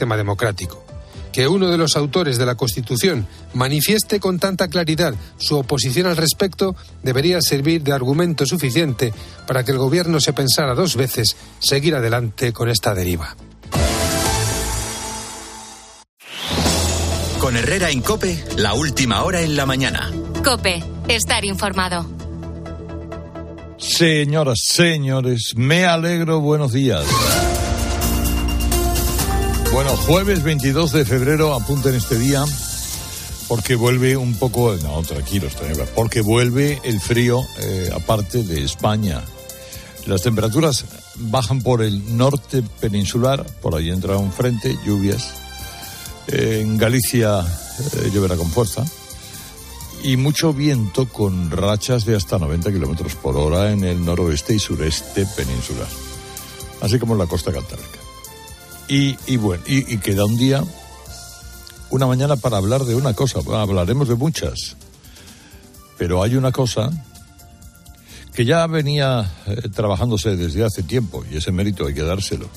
sistema democrático. Que uno de los autores de la Constitución manifieste con tanta claridad su oposición al respecto debería servir de argumento suficiente para que el Gobierno se pensara dos veces seguir adelante con esta deriva. Con Herrera en Cope, la última hora en la mañana. Cope, estar informado. Señoras, señores, me alegro, buenos días. Bueno, jueves 22 de febrero, apunten este día, porque vuelve un poco, no, tranquilos, porque vuelve el frío, eh, aparte de España. Las temperaturas bajan por el norte peninsular, por ahí entra un frente, lluvias. en Galicia eh, lloverá con fuerza y mucho viento con rachas de hasta 90 kilómetros por hora en el noroeste y sureste peninsular, así como en la costa cantábrica. Y, bueno, y, queda un día, una mañana para hablar de una cosa, hablaremos de muchas, pero hay una cosa que ya venía eh, trabajándose desde hace tiempo, y ese mérito hay que dárselo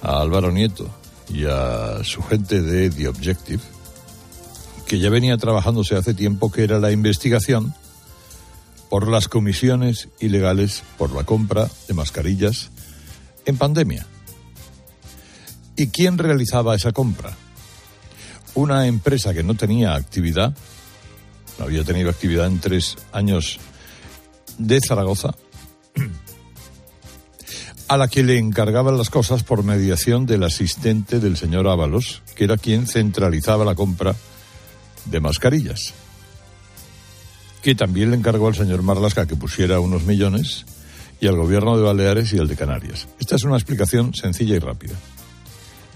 a Álvaro Nieto y a su gente de The Objective, que ya venía trabajándose hace tiempo, que era la investigación por las comisiones ilegales por la compra de mascarillas en pandemia. ¿Y quién realizaba esa compra? Una empresa que no tenía actividad, no había tenido actividad en tres años de Zaragoza, a la que le encargaban las cosas por mediación del asistente del señor Ábalos, que era quien centralizaba la compra de mascarillas, que también le encargó al señor Marlasca que pusiera unos millones y al gobierno de Baleares y al de Canarias. Esta es una explicación sencilla y rápida.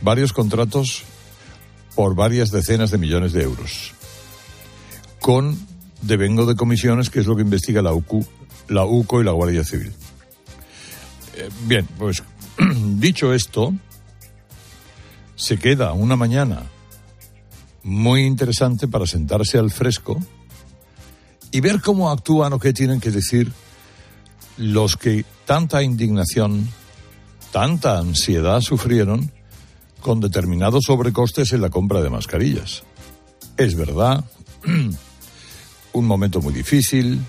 Varios contratos por varias decenas de millones de euros, con devengo de comisiones, que es lo que investiga la UCU, la UCO y la Guardia Civil. Eh, bien, pues dicho esto, se queda una mañana muy interesante para sentarse al fresco y ver cómo actúan o qué tienen que decir los que tanta indignación, tanta ansiedad sufrieron con determinados sobrecostes en la compra de mascarillas. Es verdad, un momento muy difícil,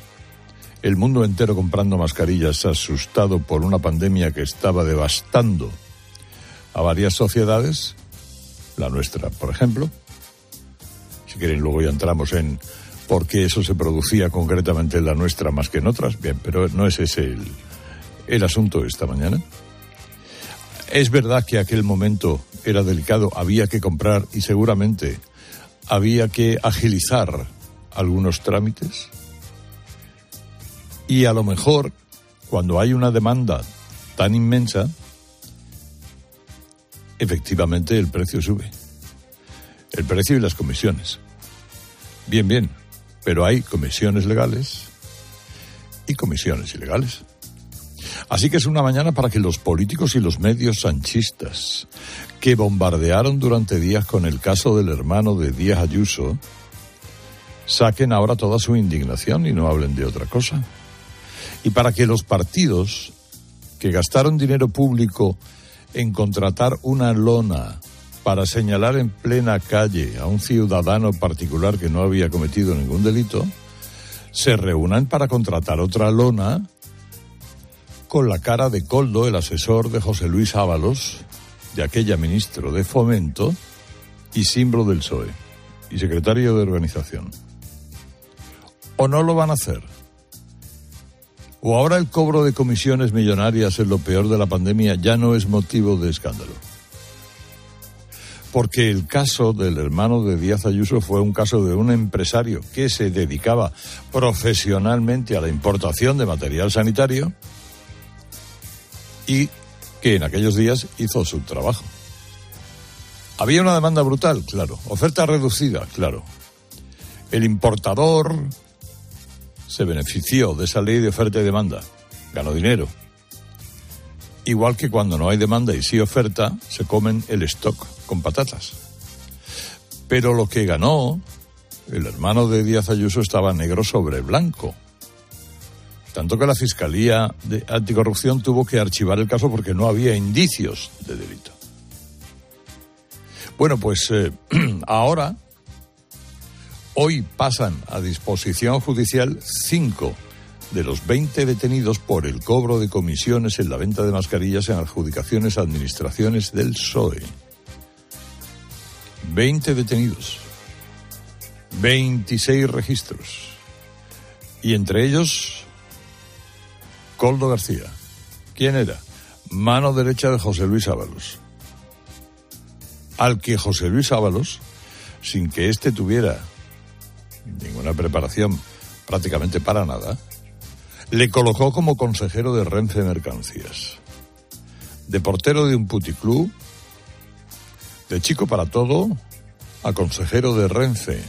el mundo entero comprando mascarillas asustado por una pandemia que estaba devastando a varias sociedades, la nuestra, por ejemplo, si quieren, luego ya entramos en por qué eso se producía concretamente en la nuestra más que en otras. Bien, pero no es ese el, el asunto esta mañana. Es verdad que aquel momento era delicado, había que comprar y seguramente había que agilizar algunos trámites. Y a lo mejor, cuando hay una demanda tan inmensa, efectivamente el precio sube. El precio y las comisiones. Bien, bien, pero hay comisiones legales y comisiones ilegales. Así que es una mañana para que los políticos y los medios sanchistas, que bombardearon durante días con el caso del hermano de Díaz Ayuso, saquen ahora toda su indignación y no hablen de otra cosa. Y para que los partidos que gastaron dinero público en contratar una lona para señalar en plena calle a un ciudadano particular que no había cometido ningún delito, se reúnan para contratar otra lona con la cara de Coldo, el asesor de José Luis Ábalos, de aquella ministro de Fomento y símbolo del PSOE y secretario de organización. ¿O no lo van a hacer? ¿O ahora el cobro de comisiones millonarias en lo peor de la pandemia ya no es motivo de escándalo? porque el caso del hermano de Díaz Ayuso fue un caso de un empresario que se dedicaba profesionalmente a la importación de material sanitario y que en aquellos días hizo su trabajo. Había una demanda brutal, claro. Oferta reducida, claro. El importador se benefició de esa ley de oferta y demanda. Ganó dinero. Igual que cuando no hay demanda y sí oferta, se comen el stock con patatas. Pero lo que ganó, el hermano de Díaz Ayuso estaba negro sobre blanco. Tanto que la Fiscalía de Anticorrupción tuvo que archivar el caso porque no había indicios de delito. Bueno, pues eh, ahora, hoy pasan a disposición judicial cinco de los 20 detenidos por el cobro de comisiones en la venta de mascarillas en adjudicaciones a administraciones del PSOE. 20 detenidos, 26 registros, y entre ellos Coldo García. ¿Quién era? Mano derecha de José Luis Ábalos. Al que José Luis Ábalos, sin que éste tuviera ninguna preparación prácticamente para nada, le colocó como consejero de Renfe Mercancías. De portero de un puticlub, de chico para todo, a consejero de Renfe.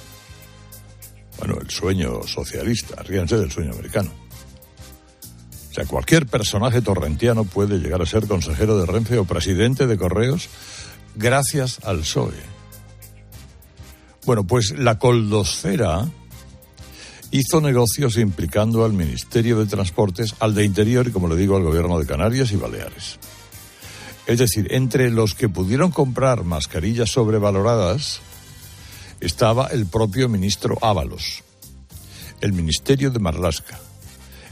Bueno, el sueño socialista, ríanse del sueño americano. Cualquier personaje torrentiano puede llegar a ser consejero de Renfe o presidente de Correos gracias al PSOE. Bueno, pues la coldosfera hizo negocios implicando al Ministerio de Transportes, al de Interior y, como le digo, al Gobierno de Canarias y Baleares. Es decir, entre los que pudieron comprar mascarillas sobrevaloradas estaba el propio ministro Ábalos, el Ministerio de Marlasca,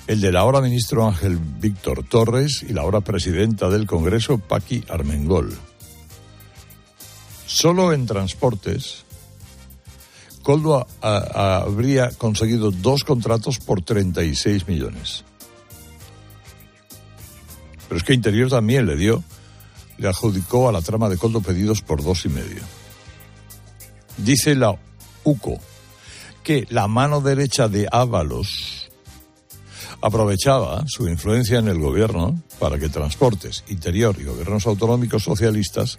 el del ahora ministro Ángel Víctor Torres y la ahora presidenta del Congreso, Paqui Armengol. Solo en transportes Coldo habría conseguido dos contratos por 36 millones. Pero es que Interior también le dio, le adjudicó a la trama de Coldo pedidos por dos y medio. Dice la UCO que la mano derecha de Ábalos aprovechaba su influencia en el gobierno para que Transportes, Interior y gobiernos autonómicos socialistas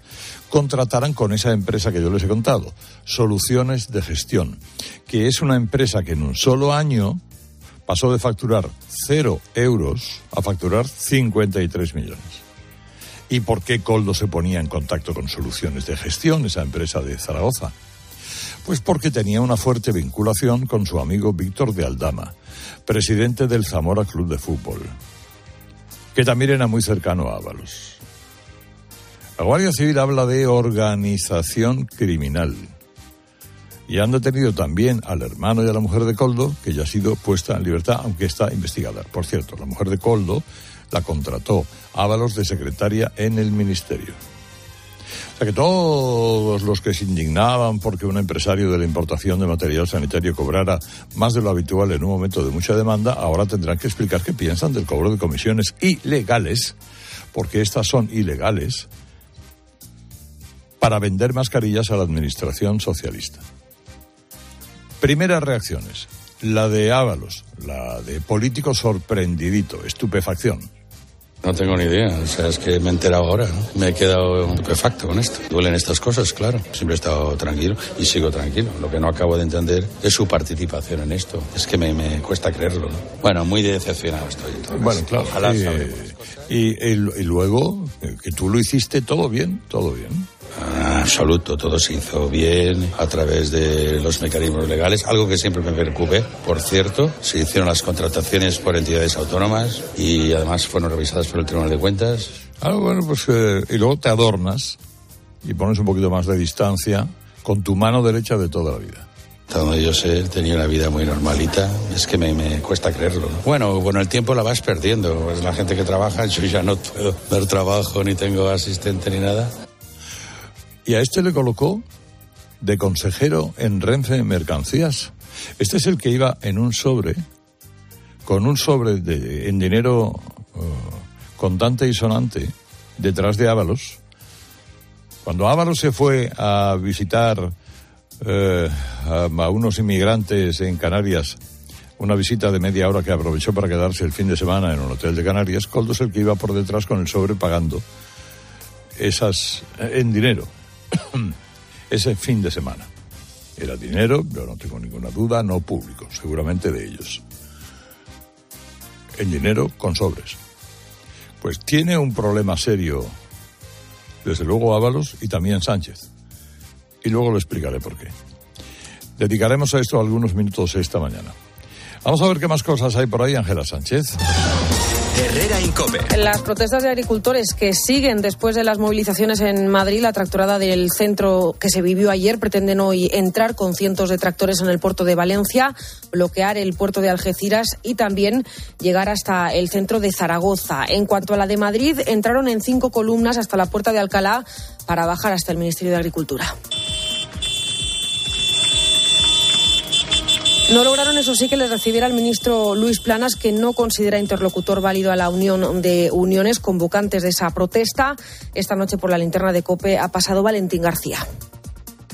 contrataran con esa empresa que yo les he contado, Soluciones de Gestión, que es una empresa que en un solo año pasó de facturar cero euros a facturar 53 millones. ¿Y por qué Coldo se ponía en contacto con Soluciones de Gestión, esa empresa de Zaragoza? Pues porque tenía una fuerte vinculación con su amigo Víctor de Aldama, presidente del Zamora Club de Fútbol, que también era muy cercano a Ábalos. La Guardia Civil habla de organización criminal. Y han detenido también al hermano y a la mujer de Coldo, que ya ha sido puesta en libertad, aunque está investigada. Por cierto, la mujer de Coldo la contrató Ábalos de secretaria en el ministerio. O sea que todos los que se indignaban porque un empresario de la importación de material sanitario cobrara más de lo habitual en un momento de mucha demanda, ahora tendrán que explicar qué piensan del cobro de comisiones ilegales, porque estas son ilegales, para vender mascarillas a la administración socialista. Primeras reacciones. La de Ábalos, la de político sorprendidito, estupefacción. No tengo ni idea, o sea, es que me he enterado ahora, me he quedado estupefacto con esto. Duelen estas cosas, claro. Siempre he estado tranquilo y sigo tranquilo. Lo que no acabo de entender es su participación en esto. Es que me, me cuesta creerlo. Bueno, muy decepcionado estoy. Bueno, claro. Ojalá y, y, y, luego, que tú lo hiciste todo bien, todo bien. Absoluto, todo se hizo bien a través de los mecanismos legales, algo que siempre me preocupe. Por cierto, se hicieron las contrataciones por entidades autónomas y además fueron revisadas por el Tribunal de Cuentas. Ah, bueno, pues eh, y luego te adornas y pones un poquito más de distancia con tu mano derecha de toda la vida. Hasta donde yo sé, tenía una vida muy normalita. Es que me, me cuesta creerlo. Bueno, con el tiempo la vas perdiendo. Es la gente que trabaja, yo ya no puedo dar trabajo, ni tengo asistente ni nada. Y a este le colocó de consejero en Renfe Mercancías. Este es el que iba en un sobre, con un sobre de, en dinero uh, contante y sonante, detrás de Ábalos. Cuando Ábalos se fue a visitar eh, a, unos inmigrantes en Canarias, una visita de media hora que aprovechó para quedarse el fin de semana en un hotel de Canarias, Coldo es el que iba por detrás con el sobre pagando esas en dinero ese fin de semana. Era dinero, yo no tengo ninguna duda, no público, seguramente de ellos. En dinero con sobres. Pues tiene un problema serio, desde luego Ábalos y también Sánchez. Y luego lo explicaré por qué. Dedicaremos a esto algunos minutos esta mañana. Vamos a ver qué más cosas hay por ahí, Ángela Sánchez. Herrera Incope. Las protestas de agricultores que siguen después de las movilizaciones en Madrid, la tractorada del centro que se vivió ayer pretenden hoy entrar con cientos de tractores en el puerto de Valencia, bloquear el puerto de Algeciras y también llegar hasta el centro de Zaragoza. En cuanto a la de Madrid, entraron en cinco columnas hasta la puerta de Alcalá para bajar hasta el Ministerio de Agricultura. No lograron, eso sí, que les recibiera el ministro Luis Planas, que no considera interlocutor válido a la Unión de Uniones convocantes de esa protesta. Esta noche por la linterna de COPE ha pasado Valentín García.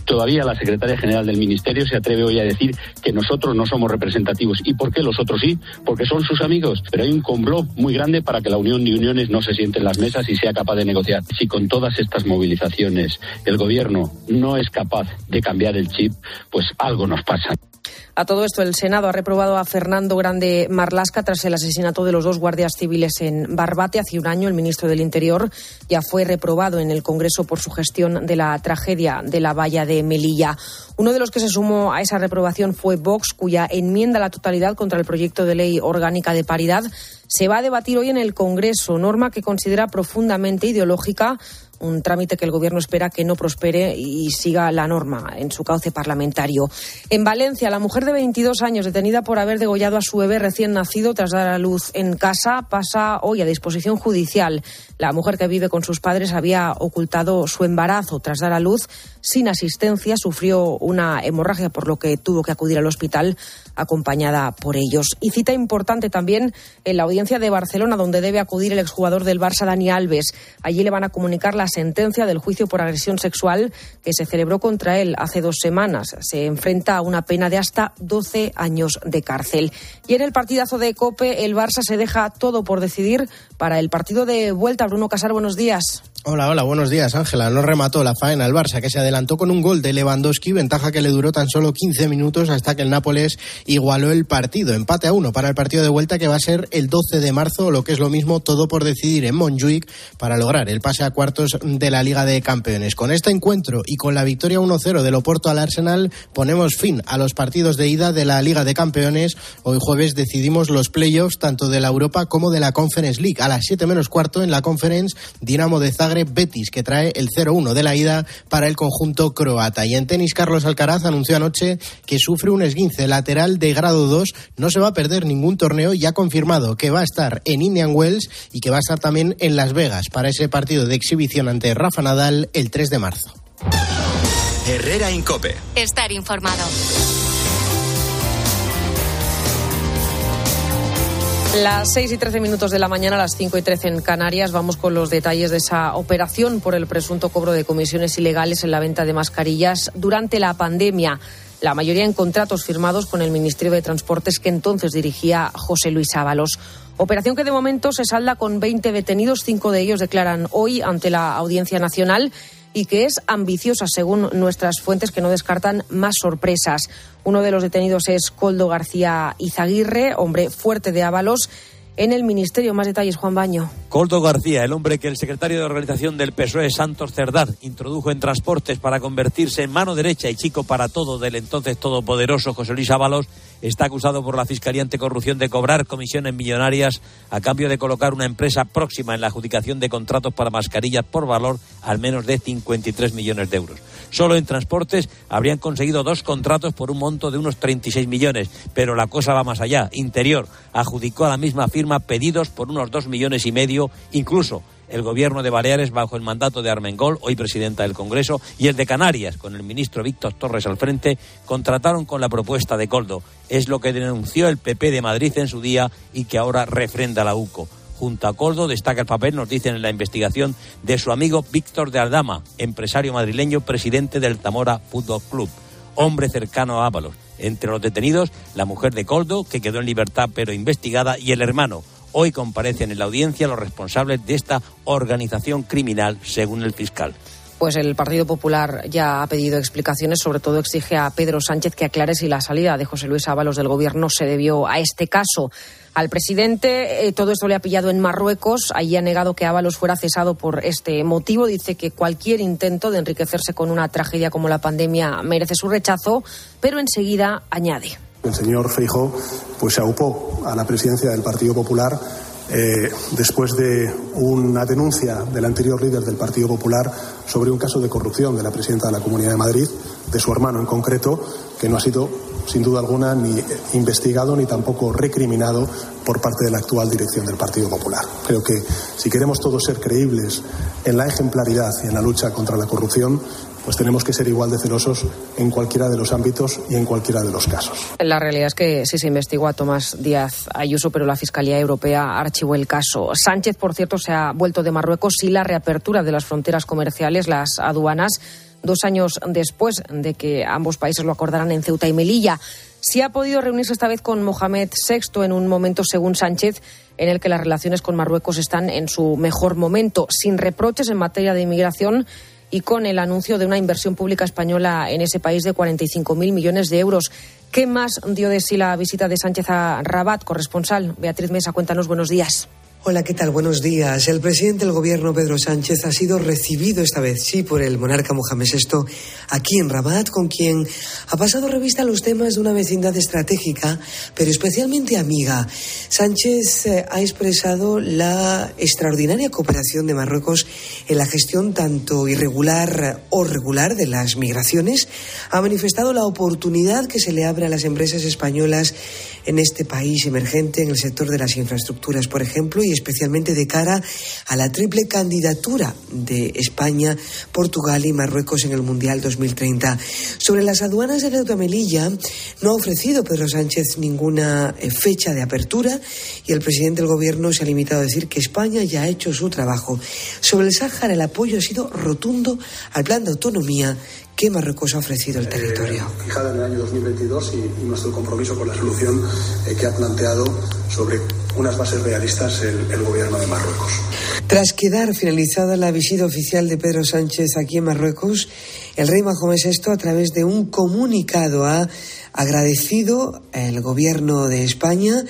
Todavía la secretaria general del Ministerio se atreve hoy a decir que nosotros no somos representativos. ¿Y por qué los otros sí? Porque son sus amigos. Pero hay un complot muy grande para que la Unión de Uniones no se siente en las mesas y sea capaz de negociar. Si con todas estas movilizaciones el gobierno no es capaz de cambiar el chip, pues algo nos pasa. A todo esto, el Senado ha reprobado a Fernando Grande Marlasca tras el asesinato de los dos guardias civiles en Barbate hace un año. El ministro del Interior ya fue reprobado en el Congreso por su gestión de la tragedia de la valla de Melilla. Uno de los que se sumó a esa reprobación fue Vox, cuya enmienda a la totalidad contra el proyecto de ley orgánica de paridad se va a debatir hoy en el Congreso, norma que considera profundamente ideológica un trámite que el Gobierno espera que no prospere y siga la norma en su cauce parlamentario. En Valencia, la mujer de 22 años detenida por haber degollado a su bebé recién nacido tras dar a luz en casa pasa hoy a disposición judicial. La mujer que vive con sus padres había ocultado su embarazo tras dar a luz sin asistencia, sufrió una hemorragia por lo que tuvo que acudir al hospital acompañada por ellos. Y cita importante también en la audiencia de Barcelona donde debe acudir el exjugador del Barça Dani Alves. Allí le van a comunicar las sentencia del juicio por agresión sexual que se celebró contra él hace dos semanas. Se enfrenta a una pena de hasta 12 años de cárcel. Y en el partidazo de Cope, el Barça se deja todo por decidir para el partido de vuelta. Bruno Casar, buenos días. Hola, hola, buenos días, Ángela. No remató la faena el Barça, que se adelantó con un gol de Lewandowski, ventaja que le duró tan solo 15 minutos hasta que el Nápoles igualó el partido. Empate a uno para el partido de vuelta que va a ser el 12 de marzo, lo que es lo mismo, todo por decidir en Montjuic para lograr el pase a cuartos de la Liga de Campeones. Con este encuentro y con la victoria 1-0 del Oporto al Arsenal, ponemos fin a los partidos de ida de la Liga de Campeones. Hoy jueves decidimos los playoffs tanto de la Europa como de la Conference League. A las 7 menos cuarto en la Conference, Dinamo de Zagreb Betis, que trae el 0-1 de la ida para el conjunto croata. Y en tenis, Carlos Alcaraz anunció anoche que sufre un esguince lateral de grado 2. No se va a perder ningún torneo y ha confirmado que va a estar en Indian Wells y que va a estar también en Las Vegas para ese partido de exhibición ante Rafa Nadal el 3 de marzo. Herrera Incope. Estar informado. Las 6 y 13 minutos de la mañana, las 5 y 13 en Canarias, vamos con los detalles de esa operación por el presunto cobro de comisiones ilegales en la venta de mascarillas durante la pandemia. La mayoría en contratos firmados con el Ministerio de Transportes que entonces dirigía José Luis Ábalos. Operación que de momento se salda con 20 detenidos, cinco de ellos declaran hoy ante la Audiencia Nacional y que es ambiciosa, según nuestras fuentes, que no descartan más sorpresas. Uno de los detenidos es Coldo García Izaguirre, hombre fuerte de Ábalos en el Ministerio. Más detalles, Juan Baño. Coldo García, el hombre que el secretario de organización del PSOE, Santos Cerdán, introdujo en transportes para convertirse en mano derecha y chico para todo del entonces todopoderoso José Luis Ábalos, está acusado por la Fiscalía Anticorrupción de cobrar comisiones millonarias a cambio de colocar una empresa próxima en la adjudicación de contratos para mascarillas por valor al menos de 53 millones de euros. Solo en transportes habrían conseguido dos contratos por un monto de unos 36 millones, pero la cosa va más allá. Interior adjudicó a la misma firma pedidos por unos dos millones y medio, incluso el gobierno de Baleares bajo el mandato de Armengol, hoy presidenta del Congreso, y el de Canarias, con el ministro Víctor Torres al frente, contrataron con la propuesta de Coldo. Es lo que denunció el PP de Madrid en su día y que ahora refrenda la UCO. Junto a Coldo destaca el papel, nos dicen en la investigación, de su amigo Víctor de Aldama, empresario madrileño, presidente del Zamora Fútbol Club, hombre cercano a Ábalos. Entre los detenidos, la mujer de Coldo, que quedó en libertad pero investigada, y el hermano. Hoy comparecen en la audiencia los responsables de esta organización criminal, según el fiscal pues el Partido Popular ya ha pedido explicaciones, sobre todo exige a Pedro Sánchez que aclare si la salida de José Luis Ábalos del Gobierno se debió a este caso. Al presidente eh, todo esto le ha pillado en Marruecos. Allí ha negado que Ábalos fuera cesado por este motivo. Dice que cualquier intento de enriquecerse con una tragedia como la pandemia merece su rechazo, pero enseguida añade. El señor Feijó pues se aupó a la presidencia del Partido Popular eh, después de una denuncia del anterior líder del Partido Popular sobre un caso de corrupción de la presidenta de la Comunidad de Madrid, de su hermano en concreto, que no ha sido, sin duda alguna, ni investigado ni tampoco recriminado por parte de la actual dirección del Partido Popular. Creo que si queremos todos ser creíbles en la ejemplaridad y en la lucha contra la corrupción, pues tenemos que ser igual de celosos en cualquiera de los ámbitos y en cualquiera de los casos. La realidad es que sí se investigó a Tomás Díaz Ayuso, pero la Fiscalía Europea archivó el caso. Sánchez, por cierto, se ha vuelto de Marruecos y la reapertura de las fronteras comerciales, las aduanas, dos años después de que ambos países lo acordaran en Ceuta y Melilla. Sí ha podido reunirse esta vez con Mohamed VI en un momento, según Sánchez, en el que las relaciones con Marruecos están en su mejor momento, sin reproches en materia de inmigración y con el anuncio de una inversión pública española en ese país de 45.000 millones de euros. ¿Qué más dio de sí la visita de Sánchez a Rabat? Corresponsal Beatriz Mesa, cuéntanos buenos días. Hola, ¿qué tal? Buenos días. El presidente del gobierno, Pedro Sánchez, ha sido recibido esta vez, sí, por el monarca Mohamed VI aquí en Rabat, con quien ha pasado revista a los temas de una vecindad estratégica, pero especialmente amiga. Sánchez eh, ha expresado la extraordinaria cooperación de Marruecos en la gestión tanto irregular o regular de las migraciones. Ha manifestado la oportunidad que se le abre a las empresas españolas en este país emergente en el sector de las infraestructuras, por ejemplo, y especialmente de cara a la triple candidatura de España, Portugal y Marruecos en el Mundial 2030. Sobre las aduanas de Ceuta Melilla, no ha ofrecido Pedro Sánchez ninguna eh, fecha de apertura y el presidente del Gobierno se ha limitado a decir que España ya ha hecho su trabajo. Sobre el Sáhara, el apoyo ha sido rotundo al plan de autonomía que Marruecos ha ofrecido el territorio. Eh, fijada en el año 2022 y, y nuestro compromiso con la solución eh, que ha planteado sobre unas bases realistas el, el, gobierno de Marruecos. Tras quedar finalizada la visita oficial de Pedro Sánchez aquí en Marruecos, el rey Mahomes VI, a través de un comunicado, ha agradecido al gobierno de España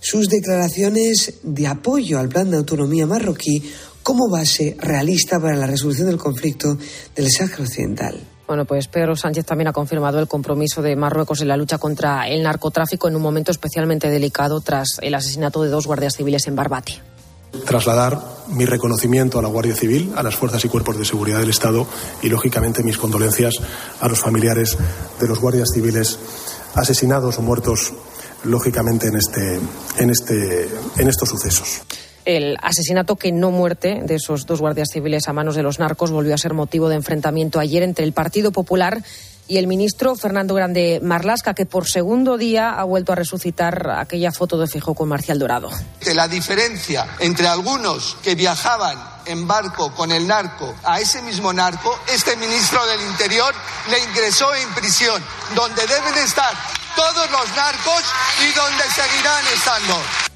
sus declaraciones de apoyo al plan de autonomía marroquí como base realista para la resolución del conflicto del Sáhara Occidental. Bueno, pues Pedro Sánchez también ha confirmado el compromiso de Marruecos en la lucha contra el narcotráfico en un momento especialmente delicado tras el asesinato de dos guardias civiles en Barbate. Trasladar mi reconocimiento a la Guardia Civil, a las fuerzas y cuerpos de seguridad del Estado y, lógicamente, mis condolencias a los familiares de los guardias civiles asesinados o muertos, lógicamente, en, este, en, este, en estos sucesos. El asesinato que no muerte de esos dos guardias civiles a manos de los narcos volvió a ser motivo de enfrentamiento ayer entre el Partido Popular y el ministro Fernando Grande Marlasca, que por segundo día ha vuelto a resucitar aquella foto de fijo con Marcial Dorado. La diferencia entre algunos que viajaban en barco con el narco a ese mismo narco, este ministro del Interior le ingresó en prisión, donde deben estar todos los narcos y donde seguirán estando.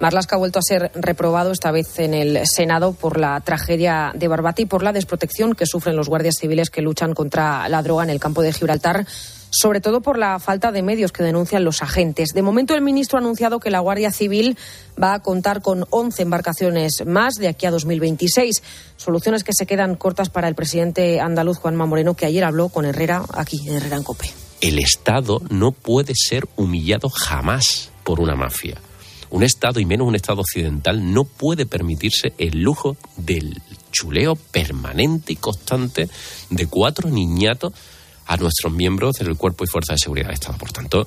Marlaska ha vuelto a ser reprobado esta vez en el Senado por la tragedia de Barbate y por la desprotección que sufren los guardias civiles que luchan contra la droga en el campo de Gibraltar sobre todo por la falta de medios que denuncian los agentes. De momento, el ministro ha anunciado que la Guardia Civil va a contar con 11 embarcaciones más de aquí a 2026. Soluciones que se quedan cortas para el presidente andaluz Juanma Moreno, que ayer habló con Herrera aquí en Herrera en Cope. El Estado no puede ser humillado jamás por una mafia. Un Estado, y menos un Estado occidental, no puede permitirse el lujo del chuleo permanente y constante de cuatro niñatos a nuestros miembros del Cuerpo y Fuerza de Seguridad del Estado. Por tanto,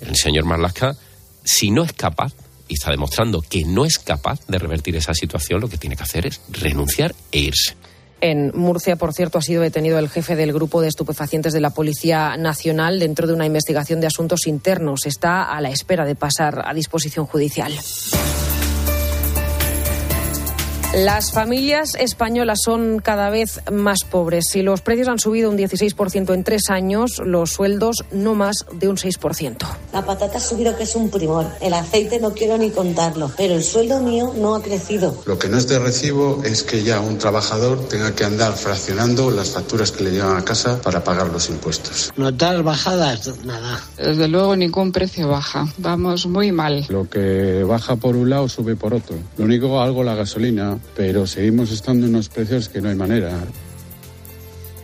el señor Marlaska, si no es capaz, y está demostrando que no es capaz de revertir esa situación, lo que tiene que hacer es renunciar e irse. En Murcia, por cierto, ha sido detenido el jefe del grupo de estupefacientes de la Policía Nacional dentro de una investigación de asuntos internos. Está a la espera de pasar a disposición judicial. Las familias españolas son cada vez más pobres. Si los precios han subido un 16% en tres años, los sueldos no más de un 6%. La patata ha subido, que es un primor. El aceite no quiero ni contarlo, pero el sueldo mío no ha crecido. Lo que no es de recibo es que ya un trabajador tenga que andar fraccionando las facturas que le llevan a casa para pagar los impuestos. Notar bajadas, nada. Desde luego ningún precio baja. Vamos muy mal. Lo que baja por un lado sube por otro. Lo único algo la gasolina pero seguimos estando en unos precios que no hay manera.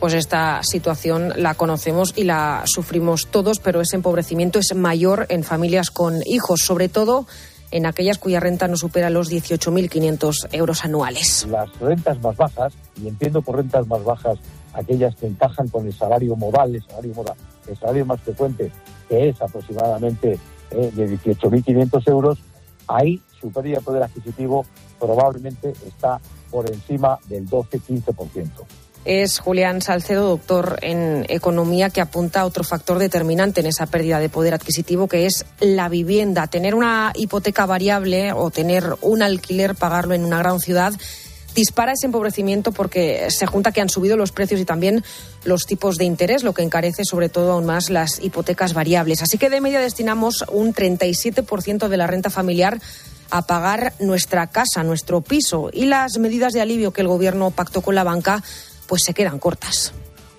Pues esta situación la conocemos y la sufrimos todos, pero ese empobrecimiento es mayor en familias con hijos, sobre todo en aquellas cuya renta no supera los 18.500 euros anuales. Las rentas más bajas, y entiendo por rentas más bajas aquellas que encajan con el salario modal, el salario modal, el salario más frecuente, que es aproximadamente eh, de 18.500 euros, ahí su pérdida de poder adquisitivo probablemente está por encima del 12-15% es Julián Salcedo, doctor en economía, que apunta a otro factor determinante en esa pérdida de poder adquisitivo, que es la vivienda. Tener una hipoteca variable o tener un alquiler, pagarlo en una gran ciudad, dispara ese empobrecimiento porque se junta que han subido los precios y también los tipos de interés, lo que encarece sobre todo aún más las hipotecas variables. Así que de media destinamos un 37% de la renta familiar a pagar nuestra casa, nuestro piso y las medidas de alivio que el Gobierno pactó con la banca pues se quedan cortas.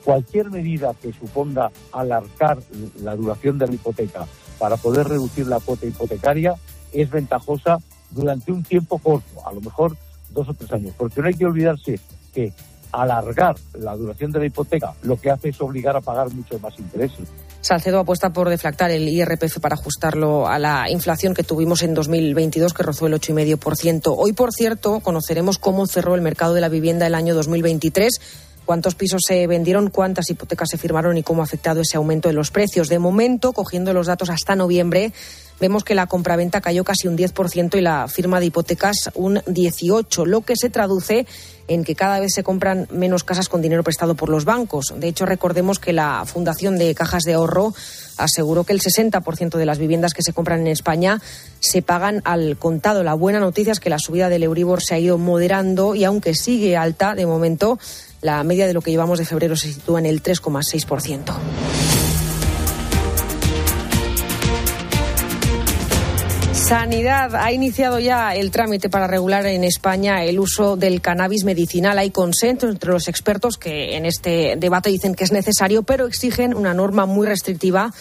Cualquier medida que suponga alargar la duración de la hipoteca para poder reducir la cuota hipotecaria es ventajosa durante un tiempo corto, a lo mejor dos o tres años, porque no hay que olvidarse que alargar la duración de la hipoteca lo que hace es obligar a pagar muchos más intereses. Salcedo apuesta por deflactar el IRPF para ajustarlo a la inflación que tuvimos en 2022, que rozó el 8,5%. Hoy, por cierto, conoceremos cómo cerró el mercado de la vivienda el año 2023 cuántos pisos se vendieron, cuántas hipotecas se firmaron y cómo ha afectado ese aumento de los precios. De momento, cogiendo los datos hasta noviembre, vemos que la compraventa cayó casi un 10% y la firma de hipotecas un 18%, lo que se traduce en que cada vez se compran menos casas con dinero prestado por los bancos. De hecho, recordemos que la Fundación de Cajas de Ahorro aseguró que el 60% de las viviendas que se compran en España se pagan al contado. La buena noticia es que la subida del Euribor se ha ido moderando y aunque sigue alta de momento, la media de lo que llevamos de febrero se sitúa en el 3,6%. Sanidad ha iniciado ya el trámite para regular en España el uso del cannabis medicinal. Hay consenso entre los expertos que en este debate dicen que es necesario, pero exigen una norma muy restrictiva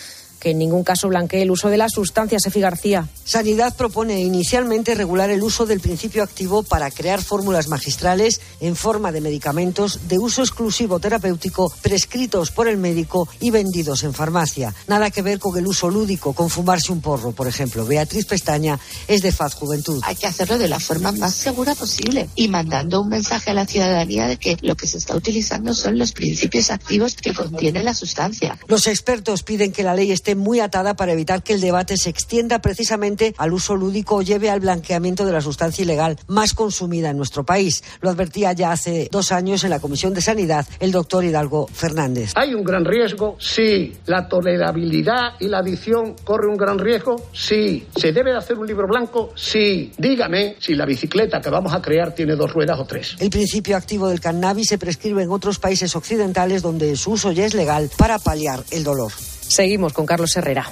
que en ningún caso blanquee el uso de las sustancias. Efi García. Sanidad propone inicialmente regular el uso del principio activo para crear fórmulas magistrales en forma de medicamentos de uso exclusivo terapéutico prescritos por el médico y vendidos en farmacia. Nada que ver con el uso lúdico, con fumarse un porro, por ejemplo. Beatriz Pestaña es de Faz Juventud. Hay que hacerlo de la forma más segura posible y mandando un mensaje a la ciudadanía de que lo que se está utilizando son los principios activos que contiene la sustancia. Los expertos piden que la ley esté muy atada para evitar que el debate se extienda precisamente al uso lúdico o lleve al blanqueamiento de la sustancia ilegal más consumida en nuestro país. Lo advertía ya hace dos años en la Comisión de Sanidad el doctor Hidalgo Fernández. ¿Hay un gran riesgo? Sí. ¿La tolerabilidad y la adicción corre un gran riesgo? Sí. ¿Se debe de hacer un libro blanco? Sí. Dígame si la bicicleta que vamos a crear tiene dos ruedas o tres. El principio activo del cannabis se prescribe en otros países occidentales donde su uso ya es legal para paliar el dolor. Seguimos con Carlos Herrera.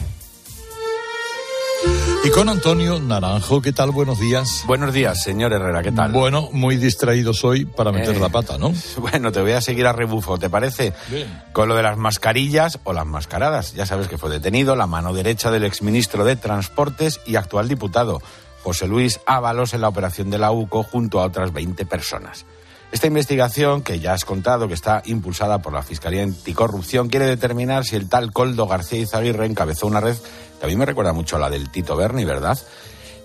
Y con Antonio Naranjo, ¿qué tal? Buenos días. Buenos días, señor Herrera, ¿qué tal? Bueno, muy distraído soy para meter Eh, la pata, ¿no? Bueno, te voy a seguir a rebufo, ¿te parece? Bien. Con lo de las mascarillas o las mascaradas. Ya sabes que fue detenido la mano derecha del exministro de Transportes y actual diputado, José Luis Ábalos, en la operación de la UCO junto a otras 20 personas. Esta investigación, que ya has contado que está impulsada por la Fiscalía Anticorrupción, quiere determinar si el tal Coldo García Izaguirre encabezó una red que a mí me recuerda mucho a la del Tito Berni, ¿verdad?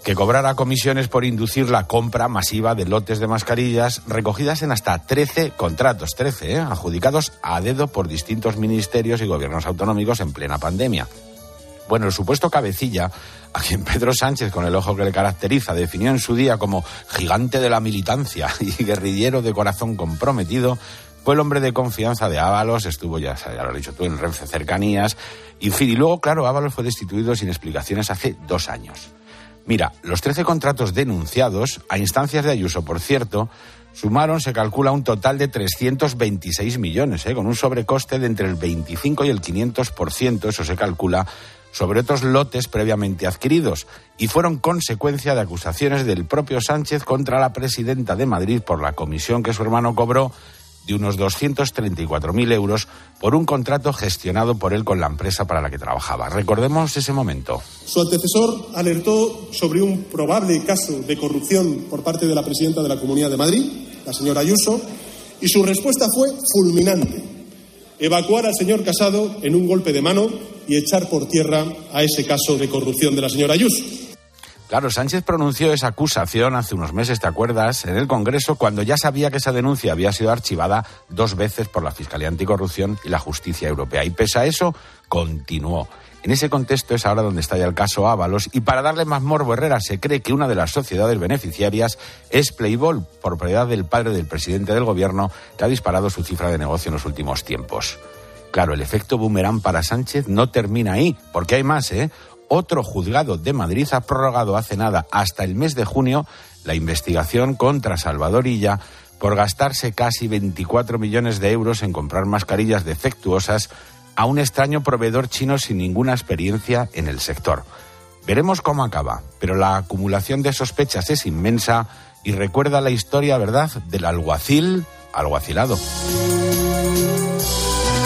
que cobrara comisiones por inducir la compra masiva de lotes de mascarillas recogidas en hasta 13 contratos, 13, ¿eh? adjudicados a dedo por distintos ministerios y gobiernos autonómicos en plena pandemia. Bueno, el supuesto cabecilla, a quien Pedro Sánchez, con el ojo que le caracteriza, definió en su día como gigante de la militancia y guerrillero de corazón comprometido, fue el hombre de confianza de Ábalos, estuvo, ya, ya lo has dicho tú, en Renfe Cercanías, y y luego, claro, Ábalos fue destituido sin explicaciones hace dos años. Mira, los 13 contratos denunciados, a instancias de Ayuso, por cierto, sumaron, se calcula, un total de 326 millones, ¿eh? con un sobrecoste de entre el 25 y el 500%, eso se calcula, sobre otros lotes previamente adquiridos, y fueron consecuencia de acusaciones del propio Sánchez contra la presidenta de Madrid por la comisión que su hermano cobró de unos 234.000 euros por un contrato gestionado por él con la empresa para la que trabajaba. Recordemos ese momento. Su antecesor alertó sobre un probable caso de corrupción por parte de la presidenta de la Comunidad de Madrid, la señora Ayuso, y su respuesta fue fulminante. Evacuar al señor Casado en un golpe de mano y echar por tierra a ese caso de corrupción de la señora Ayuso. Claro, Sánchez pronunció esa acusación hace unos meses, ¿te acuerdas?, en el Congreso, cuando ya sabía que esa denuncia había sido archivada dos veces por la Fiscalía Anticorrupción y la Justicia Europea. Y pese a eso, continuó. En ese contexto es ahora donde está ya el caso Ábalos y para darle más morbo Herrera se cree que una de las sociedades beneficiarias es Playboy, propiedad del padre del presidente del gobierno que ha disparado su cifra de negocio en los últimos tiempos. Claro, el efecto boomerang para Sánchez no termina ahí, porque hay más, ¿eh? otro juzgado de Madrid ha prorrogado hace nada hasta el mes de junio la investigación contra Salvador Illa por gastarse casi 24 millones de euros en comprar mascarillas defectuosas a un extraño proveedor chino sin ninguna experiencia en el sector. Veremos cómo acaba, pero la acumulación de sospechas es inmensa y recuerda la historia, ¿verdad?, del alguacil alguacilado.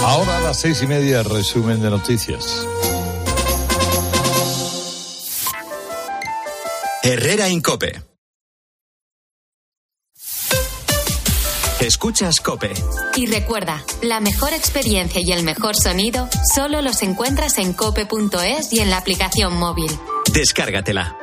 Ahora a las seis y media, resumen de noticias. Herrera Incope. Escuchas Cope. Y recuerda, la mejor experiencia y el mejor sonido solo los encuentras en cope.es y en la aplicación móvil. Descárgatela.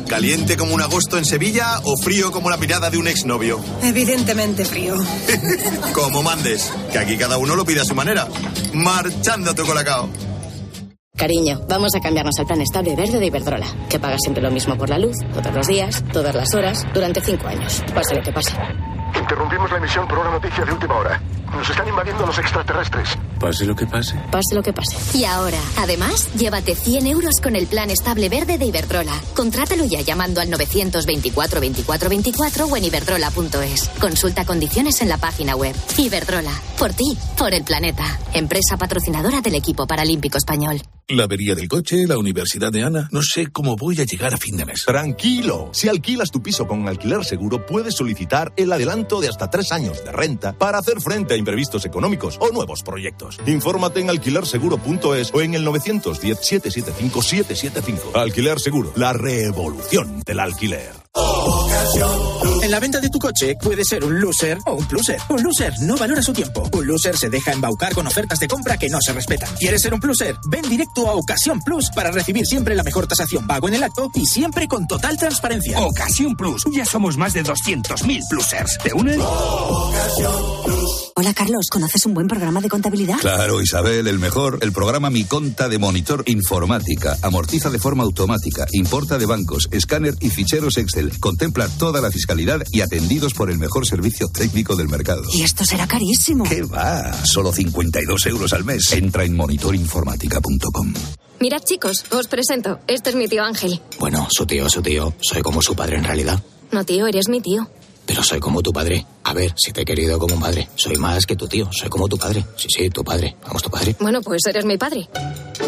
¿Caliente como un agosto en Sevilla o frío como la mirada de un exnovio? Evidentemente frío. como mandes, que aquí cada uno lo pide a su manera. Marchando tu colacao. Cariño, vamos a cambiarnos al plan estable verde de Iberdrola, que paga siempre lo mismo por la luz, todos los días, todas las horas, durante cinco años. Pase lo que pase. Interrumpimos la emisión por una noticia de última hora. Nos están invadiendo los extraterrestres. Pase lo que pase. Pase lo que pase. Y ahora, además, llévate 100 euros con el plan estable verde de Iberdrola. Contrátalo ya llamando al 924 24 24 o en iberdrola.es. Consulta condiciones en la página web. Iberdrola. Por ti, por el planeta. Empresa patrocinadora del equipo paralímpico español. La avería del coche, la universidad de Ana. No sé cómo voy a llegar a fin de mes. Tranquilo. Si alquilas tu piso con alquiler seguro, puedes solicitar el adelanto de hasta tres años de renta para hacer frente a imprevistos económicos o nuevos proyectos. Infórmate en alquilerseguro.es o en el 910-775-775. Alquiler Seguro, la revolución del alquiler. En la venta de tu coche puede ser un loser o un pluser. Un loser no valora su tiempo. Un loser se deja embaucar con ofertas de compra que no se respetan. ¿Quieres ser un pluser? Ven directo a Ocasión Plus para recibir siempre la mejor tasación pago en el acto y siempre con total transparencia. Ocasión Plus. Ya somos más de 200.000 plusers. ¿Te unes? Hola Carlos, ¿conoces un buen programa de contabilidad? Claro, Isabel, el mejor. El programa Mi Conta de Monitor Informática. Amortiza de forma automática, importa de bancos, escáner y ficheros Contempla toda la fiscalidad y atendidos por el mejor servicio técnico del mercado. Y esto será carísimo. ¿Qué va? Solo 52 euros al mes. Entra en monitorinformática.com. Mirad chicos, os presento. Este es mi tío Ángel. Bueno, su tío, su tío. Soy como su padre en realidad. No tío, eres mi tío. Pero soy como tu padre. A ver, si te he querido como un padre. Soy más que tu tío. Soy como tu padre. Sí, sí, tu padre. Vamos, tu padre. Bueno, pues eres mi padre.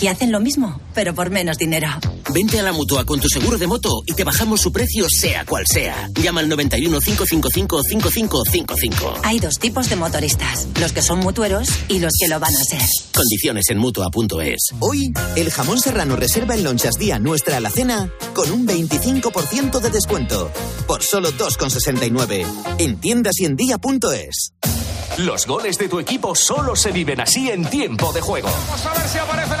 que hacen lo mismo, pero por menos dinero. Vente a la mutua con tu seguro de moto y te bajamos su precio, sea cual sea. Llama al 91 555 5555. Hay dos tipos de motoristas: los que son mutueros y los que lo van a ser. Condiciones en mutua.es. Hoy, el jamón serrano reserva en Lonchas Día nuestra alacena con un 25% de descuento. Por solo 2,69. En tiendas y en día.es. Los goles de tu equipo solo se viven así en tiempo de juego. Vamos a ver si aparece el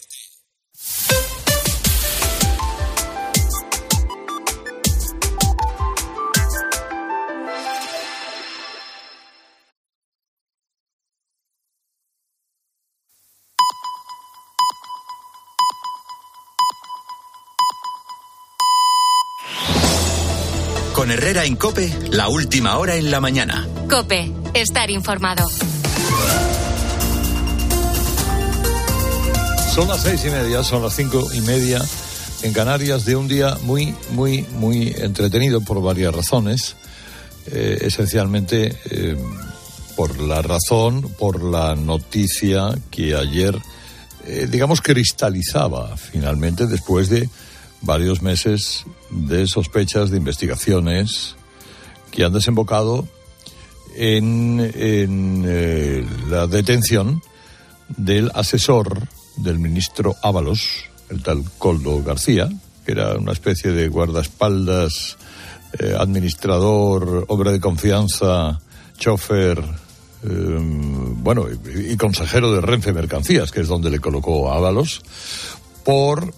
Con Herrera en Cope, la última hora en la mañana. Cope, estar informado. Son las seis y media, son las cinco y media en Canarias de un día muy, muy, muy entretenido por varias razones. Eh, esencialmente eh, por la razón, por la noticia que ayer, eh, digamos, cristalizaba finalmente después de varios meses de sospechas, de investigaciones que han desembocado en, en la detención del asesor del ministro Ábalos, el tal Coldo García, que era una especie de guardaespaldas, eh, administrador, obra de confianza, chofer, em, bueno, y, consejero de Renfe Mercancías, que es donde le colocó a Ábalos, por,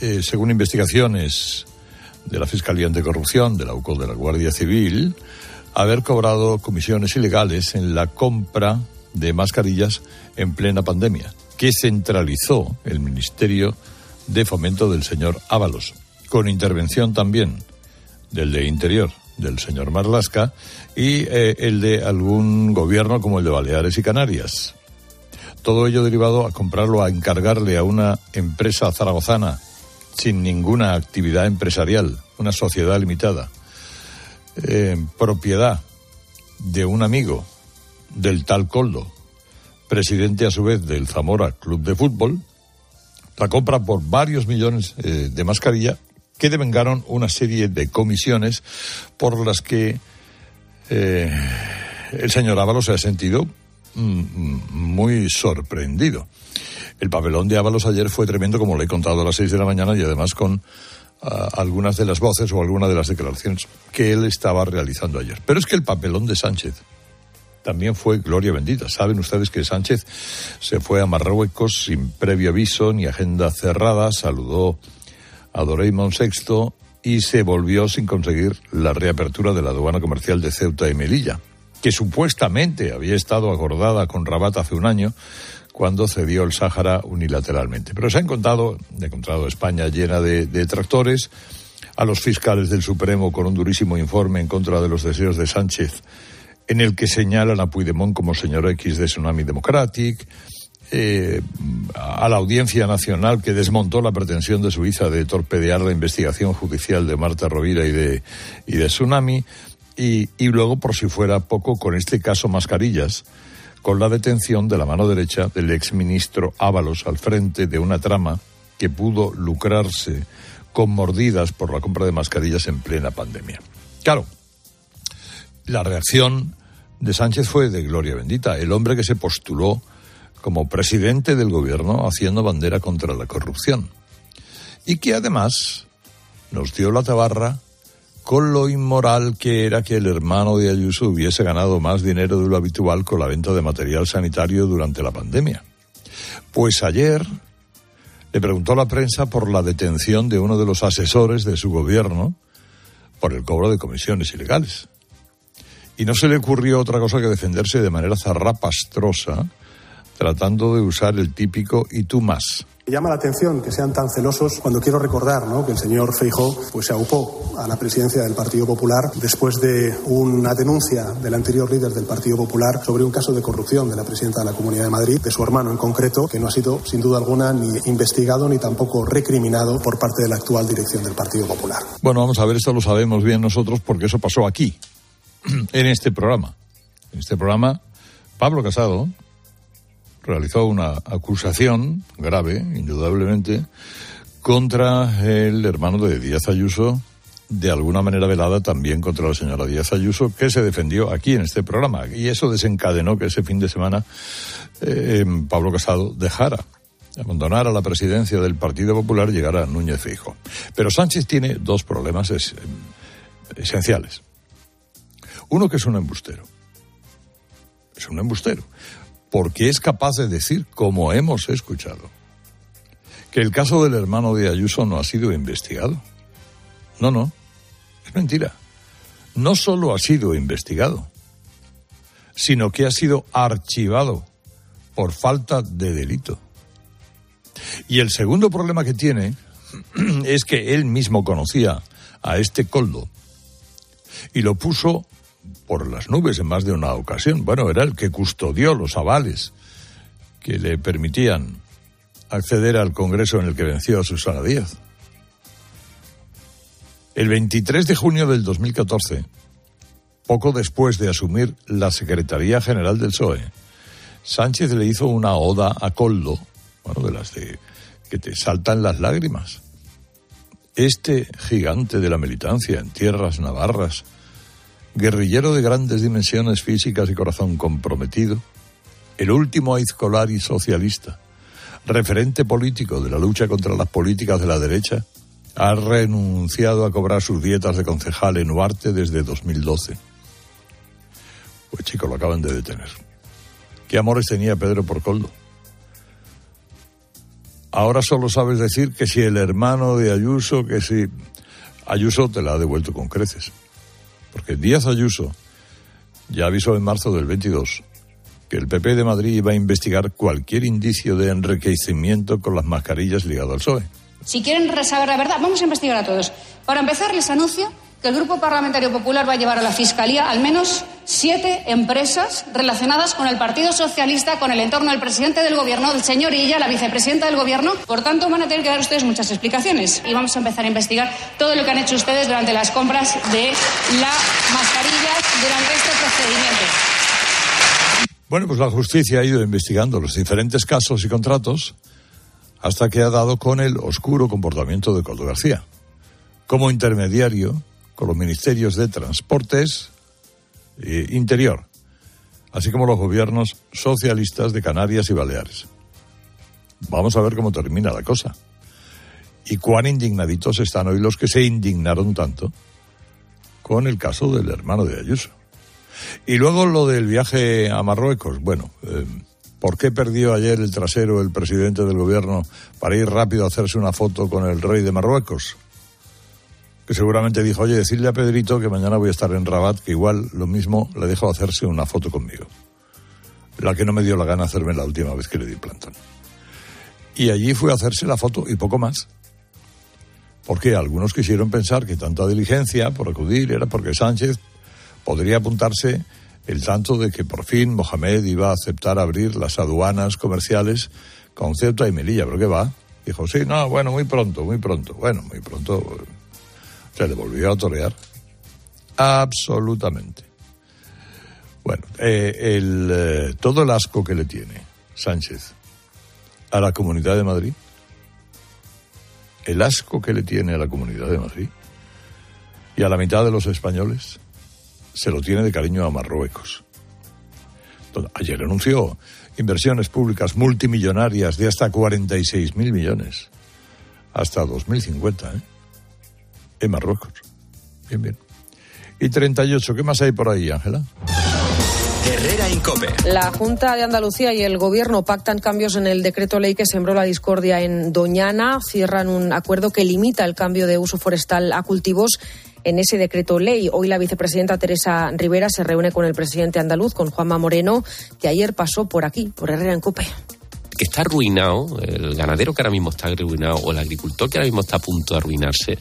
eh, según investigaciones de la Fiscalía Anticorrupción, de la UCO de la Guardia Civil, haber cobrado comisiones ilegales en la compra de mascarillas en plena pandemia que centralizó el Ministerio de Fomento del señor Ábalos, con intervención también del de Interior, del señor Marlasca, y eh, el de algún gobierno como el de Baleares y Canarias. Todo ello derivado a comprarlo, a encargarle a una empresa zaragozana sin ninguna actividad empresarial, una sociedad limitada, eh, propiedad de un amigo del tal Coldo, presidente a su vez del Zamora Club de Fútbol, la compra por varios millones eh, de mascarilla que devengaron una serie de comisiones por las que eh, el señor Ábalos ha sentido muy sorprendido. El papelón de Ábalos ayer fue tremendo, como le he contado a las seis de la mañana, y además con ah, algunas de las voces o algunas de las declaraciones que él estaba realizando ayer. Pero es que el papelón de Sánchez también fue gloria bendita. Saben ustedes que Sánchez se fue a Marruecos sin previo aviso ni agenda cerrada, saludó a Doraemon VI y se volvió sin conseguir la reapertura de la aduana comercial de Ceuta y Melilla, que supuestamente había estado acordada con Rabat hace un año cuando cedió el Sáhara unilateralmente. Pero se ha encontrado, encontrado España llena de, de tractores, a los fiscales del Supremo con un durísimo informe en contra de los deseos de Sánchez en el que señalan a Puigdemont como señor X de Tsunami Democratic, eh, a la Audiencia Nacional que desmontó la pretensión de Suiza de torpedear la investigación judicial de Marta Rovira y de, y de Tsunami, y, luego, por si fuera poco, con este caso Mascarillas, con la detención de la mano derecha del exministro Ábalos al frente de una trama que pudo lucrarse con mordidas por la compra de mascarillas en plena pandemia. Claro, la reacción de Sánchez fue de gloria bendita, el hombre que se postuló como presidente del gobierno haciendo bandera contra la corrupción. Y que además nos dio la tabarra con lo inmoral que era que el hermano de Ayuso hubiese ganado más dinero de lo habitual con la venta de material sanitario durante la pandemia. Pues ayer le preguntó a la prensa por la detención de uno de los asesores de su gobierno por el cobro de comisiones ilegales. Y no se le ocurrió otra cosa que defenderse de manera zarrapastrosa, tratando de usar el típico y tú más. Llama la atención que sean tan celosos cuando quiero recordar ¿no? que el señor Feijó pues, se aupó a la presidencia del Partido Popular después de una denuncia del anterior líder del Partido Popular sobre un caso de corrupción de la presidenta de la Comunidad de Madrid, de su hermano en concreto, que no ha sido sin duda alguna ni investigado ni tampoco recriminado por parte de la actual dirección del Partido Popular. Bueno, vamos a ver, esto lo sabemos bien nosotros porque eso pasó aquí, en este programa. En este programa, Pablo Casado realizó una acusación grave, indudablemente, contra el hermano de Díaz Ayuso, de alguna manera velada también contra la señora Díaz Ayuso, que se defendió aquí en este programa. Y eso desencadenó que ese fin de semana eh, Pablo Casado dejara abandonara la presidencia del Partido Popular, llegara a Núñez Fijo. Pero Sánchez tiene dos problemas esenciales. Uno que es un embustero. Es un embustero. Porque es capaz de decir, como hemos escuchado, que el caso del hermano de Ayuso no ha sido investigado. No, no. Es mentira. No solo ha sido investigado, sino que ha sido archivado por falta de delito. Y el segundo problema que tiene es que él mismo conocía a este coldo Y lo puso por las nubes en más de una ocasión. Bueno, era el que custodió los avales que le permitían acceder al Congreso en el que venció a Susana Díaz. El 23 de junio del 2014, poco después de asumir la Secretaría General del PSOE, Sánchez le hizo una oda a Coldo, bueno, de las de que te saltan las lágrimas. Este gigante de la militancia en tierras navarras, guerrillero de grandes dimensiones físicas y corazón comprometido, el último aizcolari socialista, referente político de la lucha contra las políticas de la derecha, ha renunciado a cobrar sus dietas de concejal en Huarte desde 2012. Pues chicos, lo acaban de detener. ¿Qué amores tenía Pedro por Coldo? Ahora solo sabes decir que si el hermano de Ayuso, que si Ayuso te la ha devuelto con creces. Porque Díaz Ayuso ya avisó en marzo del 22 que el PP de Madrid iba a investigar cualquier indicio de enriquecimiento con las mascarillas ligado al PSOE. Si quieren saber la verdad, vamos a investigar a todos. Para empezar, les anuncio que el Grupo Parlamentario Popular va a llevar a la Fiscalía al menos siete empresas relacionadas con el Partido Socialista, con el entorno del presidente del Gobierno, del señor Illa, la vicepresidenta del Gobierno. Por tanto, van a tener que dar ustedes muchas explicaciones. Y vamos a empezar a investigar todo lo que han hecho ustedes durante las compras de las mascarillas durante este procedimiento. Bueno, pues la justicia ha ido investigando los diferentes casos y contratos hasta que ha dado con el oscuro comportamiento de Coldo García. Como intermediario con los ministerios de Transportes e Interior, así como los gobiernos socialistas de Canarias y Baleares. Vamos a ver cómo termina la cosa. Y cuán indignaditos están hoy los que se indignaron tanto con el caso del hermano de Ayuso. Y luego lo del viaje a Marruecos. Bueno, eh, ¿por qué perdió ayer el trasero el presidente del gobierno para ir rápido a hacerse una foto con el rey de Marruecos? Que seguramente dijo, oye, decirle a Pedrito que mañana voy a estar en Rabat, que igual lo mismo le dejo hacerse una foto conmigo. La que no me dio la gana hacerme la última vez que le di plantón. Y allí fue a hacerse la foto y poco más. Porque algunos quisieron pensar que tanta diligencia por acudir era porque Sánchez podría apuntarse el tanto de que por fin Mohamed iba a aceptar abrir las aduanas comerciales con Ceuta y Melilla. ¿Pero qué va? Dijo, sí, no, bueno, muy pronto, muy pronto. Bueno, muy pronto se le volvió a torear. Absolutamente. Bueno, eh, el, eh, todo el asco que le tiene Sánchez a la Comunidad de Madrid, el asco que le tiene a la Comunidad de Madrid y a la mitad de los españoles, se lo tiene de cariño a Marruecos. Ayer anunció inversiones públicas multimillonarias de hasta 46 mil millones hasta 2050, ¿eh? En Marruecos. Bien, bien. Y 38, ¿qué más hay por ahí, Ángela? Herrera Incope. La Junta de Andalucía y el Gobierno pactan cambios en el decreto ley que sembró la discordia en Doñana. Cierran un acuerdo que limita el cambio de uso forestal a cultivos en ese decreto ley. Hoy la vicepresidenta Teresa Rivera se reúne con el presidente andaluz, con Juanma Moreno, que ayer pasó por aquí, por Herrera en Cope que está arruinado, el ganadero que ahora mismo está arruinado o el agricultor que ahora mismo está a punto de arruinarse,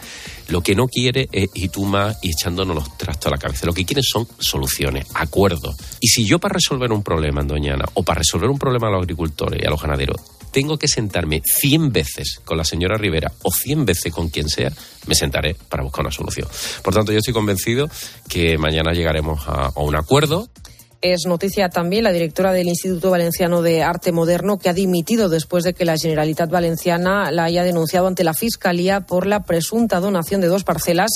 lo que no quiere es ir tú más y echándonos los trastos a la cabeza. Lo que quieren son soluciones, acuerdos. Y si yo para resolver un problema en Doñana o para resolver un problema a los agricultores y a los ganaderos tengo que sentarme 100 veces con la señora Rivera o 100 veces con quien sea, me sentaré para buscar una solución. Por tanto, yo estoy convencido que mañana llegaremos a un acuerdo es noticia también la directora del Instituto Valenciano de Arte Moderno, que ha dimitido después de que la Generalitat Valenciana la haya denunciado ante la Fiscalía por la presunta donación de dos parcelas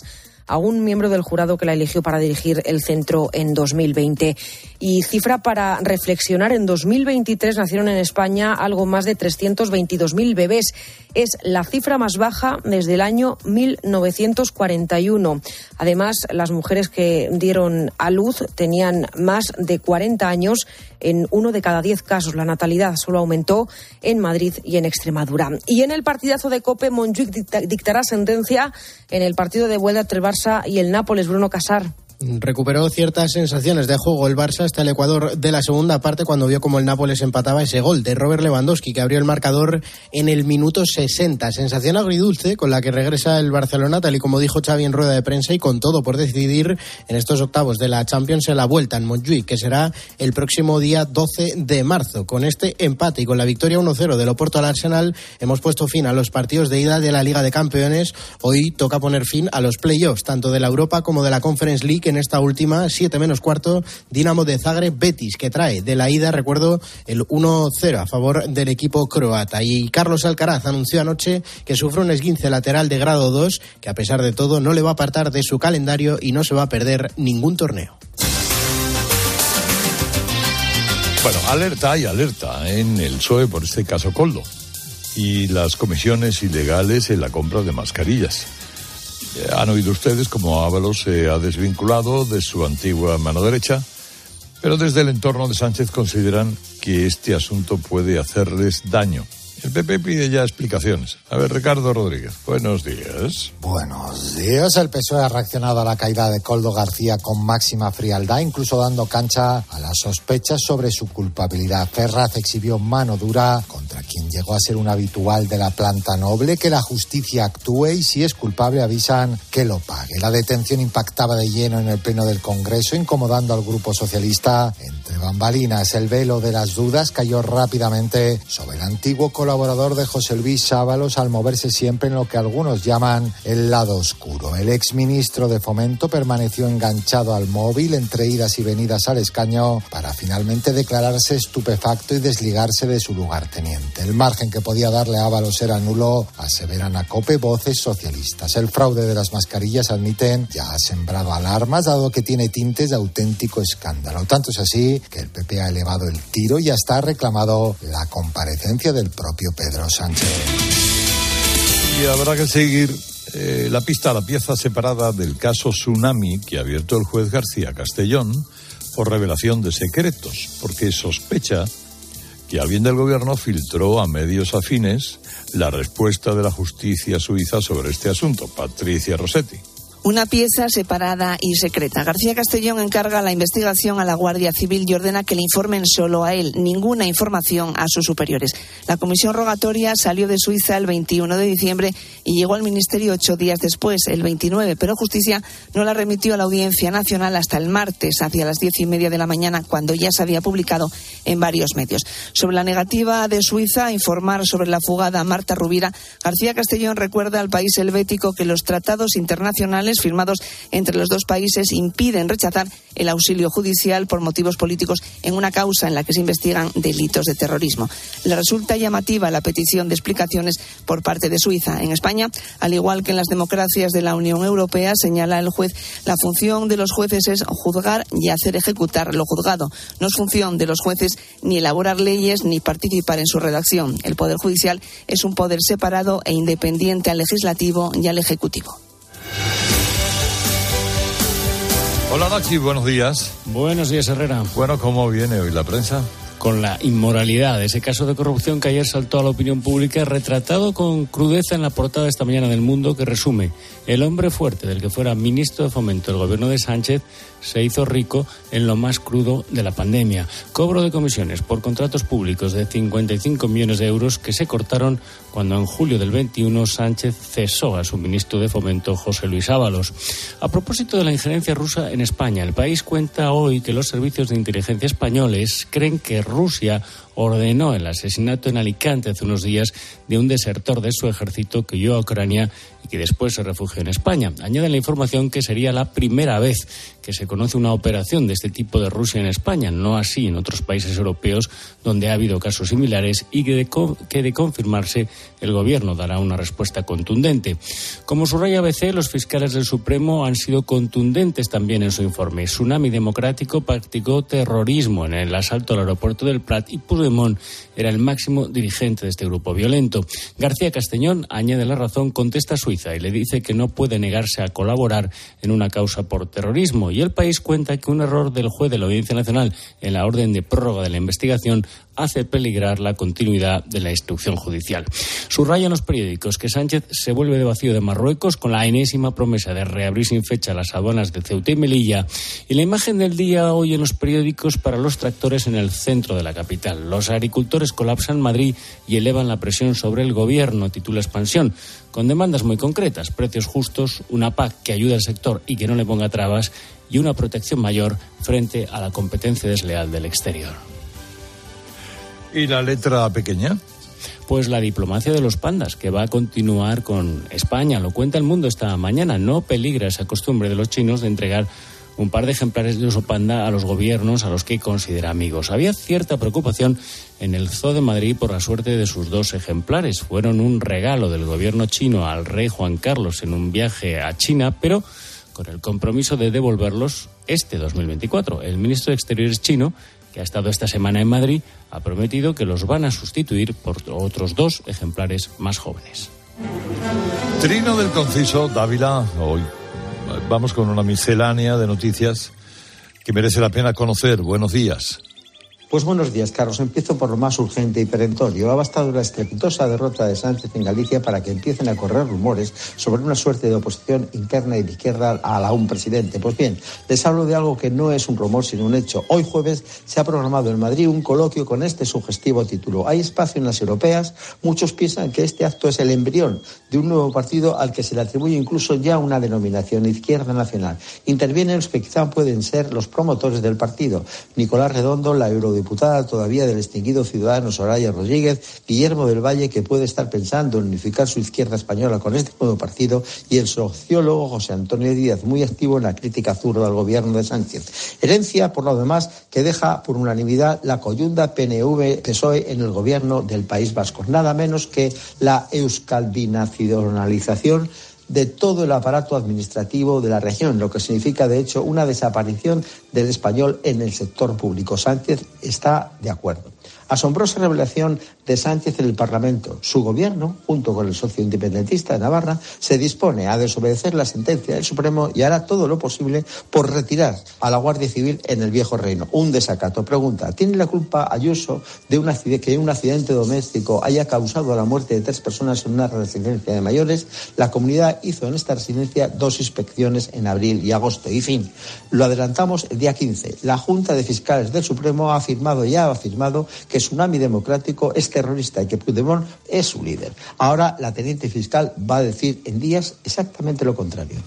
a un miembro del jurado que la eligió para dirigir el centro en 2020. Y cifra para reflexionar, en 2023 nacieron en España algo más de 322.000 bebés. Es la cifra más baja desde el año 1941. Además, las mujeres que dieron a luz tenían más de 40 años en uno de cada diez casos. La natalidad solo aumentó en Madrid y en Extremadura. Y en el partidazo de Cope, Montjuic dictará sentencia en el partido de vuelta entre y el Nápoles, Bruno Casar. Recuperó ciertas sensaciones de juego el Barça hasta el Ecuador de la segunda parte cuando vio como el Nápoles empataba ese gol de Robert Lewandowski que abrió el marcador en el minuto 60. Sensación agridulce con la que regresa el Barcelona, tal y como dijo Xavi en rueda de prensa y con todo por decidir en estos octavos de la Champions en la vuelta en Montjuic, que será el próximo día 12 de marzo. Con este empate y con la victoria 1-0 del Oporto al Arsenal, hemos puesto fin a los partidos de ida de la Liga de Campeones. Hoy toca poner fin a los playoffs, tanto de la Europa como de la Conference League en esta última, 7 menos cuarto, Dinamo de Zagreb Betis, que trae de la ida, recuerdo, el 1-0 a favor del equipo croata. Y Carlos Alcaraz anunció anoche que sufre un esguince lateral de grado 2, que a pesar de todo no le va a apartar de su calendario y no se va a perder ningún torneo. Bueno, alerta y alerta en el PSOE por este caso Coldo y las comisiones ilegales en la compra de mascarillas. Han oído ustedes cómo Ábalos se ha desvinculado de su antigua mano derecha, pero desde el entorno de Sánchez consideran que este asunto puede hacerles daño. El PP pide ya explicaciones. A ver, Ricardo Rodríguez, buenos días. Buenos días. El PSOE ha reaccionado a la caída de Coldo García con máxima frialdad, incluso dando cancha a las sospechas sobre su culpabilidad. Ferraz exhibió mano dura contra quien llegó a ser un habitual de la planta noble, que la justicia actúe y si es culpable avisan que lo pague. La detención impactaba de lleno en el pleno del Congreso, incomodando al grupo socialista bambalinas. El velo de las dudas cayó rápidamente sobre el antiguo colaborador de José Luis Ábalos al moverse siempre en lo que algunos llaman el lado oscuro. El exministro de Fomento permaneció enganchado al móvil entre idas y venidas al escaño para finalmente declararse estupefacto y desligarse de su lugarteniente. El margen que podía darle Ábalos era nulo, aseveran a COPE voces socialistas. El fraude de las mascarillas, admiten, ya ha sembrado alarmas dado que tiene tintes de auténtico escándalo. Tanto es así que el PP ha elevado el tiro y hasta ha reclamado la comparecencia del propio Pedro Sánchez. Y habrá que seguir eh, la pista a la pieza separada del caso Tsunami que ha abierto el juez García Castellón por revelación de secretos, porque sospecha que alguien del gobierno filtró a medios afines la respuesta de la justicia suiza sobre este asunto, Patricia Rossetti. Una pieza separada y secreta. García Castellón encarga la investigación a la Guardia Civil y ordena que le informen solo a él, ninguna información a sus superiores. La comisión rogatoria salió de Suiza el 21 de diciembre y llegó al Ministerio ocho días después, el 29, pero Justicia no la remitió a la Audiencia Nacional hasta el martes, hacia las diez y media de la mañana, cuando ya se había publicado en varios medios. Sobre la negativa de Suiza a informar sobre la fugada Marta Rubira, García Castellón recuerda al país helvético que los tratados internacionales firmados entre los dos países impiden rechazar el auxilio judicial por motivos políticos en una causa en la que se investigan delitos de terrorismo. Le resulta llamativa la petición de explicaciones por parte de Suiza. En España, al igual que en las democracias de la Unión Europea, señala el juez, la función de los jueces es juzgar y hacer ejecutar lo juzgado. No es función de los jueces ni elaborar leyes ni participar en su redacción. El Poder Judicial es un poder separado e independiente al legislativo y al ejecutivo. Hola Nachi, buenos días. Buenos días Herrera. Bueno, ¿cómo viene hoy la prensa? Con la inmoralidad ese caso de corrupción que ayer saltó a la opinión pública, retratado con crudeza en la portada esta mañana del Mundo, que resume: el hombre fuerte del que fuera ministro de Fomento del gobierno de Sánchez se hizo rico en lo más crudo de la pandemia. Cobro de comisiones por contratos públicos de 55 millones de euros que se cortaron cuando en julio del 21 Sánchez cesó a su ministro de Fomento, José Luis Ábalos. A propósito de la injerencia rusa en España, el país cuenta hoy que los servicios de inteligencia españoles creen que Rusia ordenó el asesinato en Alicante hace unos días de un desertor de su ejército que huyó a Ucrania que después se refugió en España. Añade la información que sería la primera vez que se conoce una operación de este tipo de Rusia en España, no así en otros países europeos donde ha habido casos similares y que de, que de confirmarse el gobierno dará una respuesta contundente. Como subraya ABC, los fiscales del Supremo han sido contundentes también en su informe. Tsunami Democrático practicó terrorismo en el asalto al aeropuerto del Prat y Puigdemont era el máximo dirigente de este grupo violento. García Castellón añade la razón, contesta Suiza y le dice que no puede negarse a colaborar en una causa por terrorismo. Y el país cuenta que un error del juez de la Audiencia Nacional en la orden de prórroga de la investigación hace peligrar la continuidad de la instrucción judicial. Subrayan los periódicos que Sánchez se vuelve de vacío de Marruecos con la enésima promesa de reabrir sin fecha las aduanas de Ceuta y Melilla y la imagen del día hoy en los periódicos para los tractores en el centro de la capital. Los agricultores colapsan Madrid y elevan la presión sobre el gobierno, titula Expansión, con demandas muy concretas, precios justos, una PAC que ayude al sector y que no le ponga trabas y una protección mayor frente a la competencia desleal del exterior. ¿Y la letra pequeña? Pues la diplomacia de los pandas, que va a continuar con España. Lo cuenta el mundo esta mañana. No peligra esa costumbre de los chinos de entregar un par de ejemplares de oso panda a los gobiernos a los que considera amigos. Había cierta preocupación en el Zoo de Madrid por la suerte de sus dos ejemplares. Fueron un regalo del gobierno chino al rey Juan Carlos en un viaje a China, pero con el compromiso de devolverlos este 2024. El ministro de Exteriores chino que ha estado esta semana en Madrid, ha prometido que los van a sustituir por otros dos ejemplares más jóvenes. Trino del Conciso, Dávila, hoy vamos con una miscelánea de noticias que merece la pena conocer. Buenos días. Pues buenos días, Carlos. Empiezo por lo más urgente y perentorio. Ha bastado la estrepitosa derrota de Sánchez en Galicia para que empiecen a correr rumores sobre una suerte de oposición interna y de izquierda a la un presidente. Pues bien, les hablo de algo que no es un rumor, sino un hecho. Hoy jueves se ha programado en Madrid un coloquio con este sugestivo título. Hay espacio en las europeas. Muchos piensan que este acto es el embrión de un nuevo partido al que se le atribuye incluso ya una denominación, Izquierda Nacional. Intervienen los que quizá pueden ser los promotores del partido. Nicolás Redondo, la eurodeputado diputada todavía del extinguido ciudadano Soraya Rodríguez, Guillermo del Valle, que puede estar pensando en unificar su izquierda española con este nuevo partido, y el sociólogo José Antonio Díaz, muy activo en la crítica zurda al gobierno de Sánchez. Herencia, por lo demás, que deja por unanimidad la coyunda PNV-PSOE en el gobierno del País Vasco. Nada menos que la euskaldinacionalización de todo el aparato administrativo de la región, lo que significa, de hecho, una desaparición del español en el sector público. Sánchez está de acuerdo. Asombrosa revelación de Sánchez en el Parlamento. Su gobierno, junto con el socio independentista de Navarra, se dispone a desobedecer la sentencia del Supremo y hará todo lo posible por retirar a la Guardia Civil en el viejo reino. Un desacato. Pregunta, ¿tiene la culpa Ayuso de un que un accidente doméstico haya causado la muerte de tres personas en una residencia de mayores? La comunidad hizo en esta residencia dos inspecciones en abril y agosto. Y fin, lo adelantamos el día 15. La Junta de Fiscales del Supremo ha afirmado, ya ha afirmado, que Tsunami Democrático es terrorista y que Puigdemont es su líder. Ahora la teniente fiscal va a decir en días exactamente lo contrario.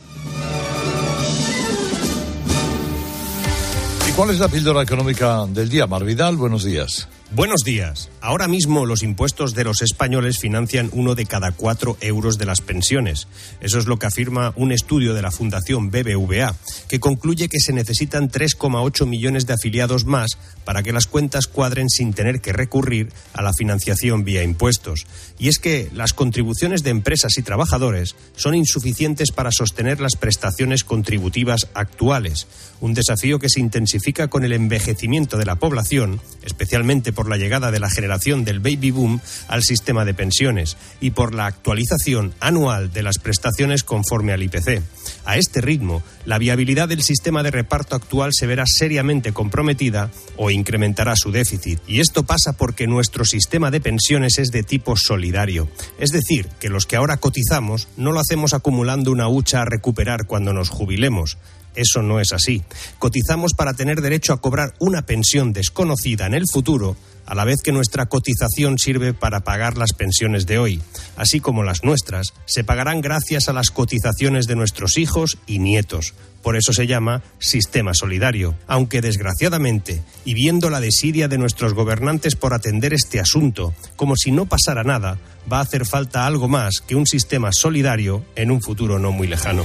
¿Y cuál es la píldora económica del día? Marvidal, buenos días. Buenos días. Ahora mismo los impuestos de los españoles financian uno de cada cuatro euros de las pensiones. Eso es lo que afirma un estudio de la Fundación BBVA, que concluye que se necesitan 3,8 millones de afiliados más para que las cuentas cuadren sin tener que recurrir a la financiación vía impuestos. Y es que las contribuciones de empresas y trabajadores son insuficientes para sostener las prestaciones contributivas actuales, un desafío que se intensifica con el envejecimiento de la población, especialmente por la llegada de la generación del baby boom al sistema de pensiones y por la actualización anual de las prestaciones conforme al IPC. A este ritmo, la viabilidad del sistema de reparto actual se verá seriamente comprometida o incrementará su déficit. Y esto pasa porque nuestro sistema de pensiones es de tipo solidario. Es decir, que los que ahora cotizamos no lo hacemos acumulando una hucha a recuperar cuando nos jubilemos. Eso no es así. Cotizamos para tener derecho a cobrar una pensión desconocida en el futuro, a la vez que nuestra cotización sirve para pagar las pensiones de hoy, así como las nuestras, se pagarán gracias a las cotizaciones de nuestros hijos y nietos. Por eso se llama sistema solidario, aunque desgraciadamente, y viendo la desidia de nuestros gobernantes por atender este asunto, como si no pasara nada, va a hacer falta algo más que un sistema solidario en un futuro no muy lejano.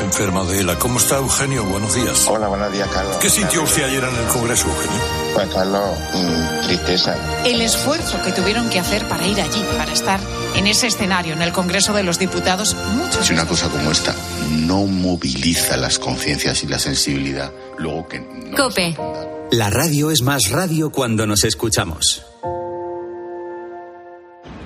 enferma de ELA. ¿Cómo está Eugenio? Buenos días. Hola, buenos días, Carlos. ¿Qué sintió usted ayer en el Congreso, Eugenio? Pues, Carlos, mm, tristeza. El esfuerzo que tuvieron que hacer para ir allí, para estar en ese escenario, en el Congreso de los Diputados, muchos. Si una cosa como esta no moviliza las conciencias y la sensibilidad, luego que... no- Cope. La radio es más radio cuando nos escuchamos.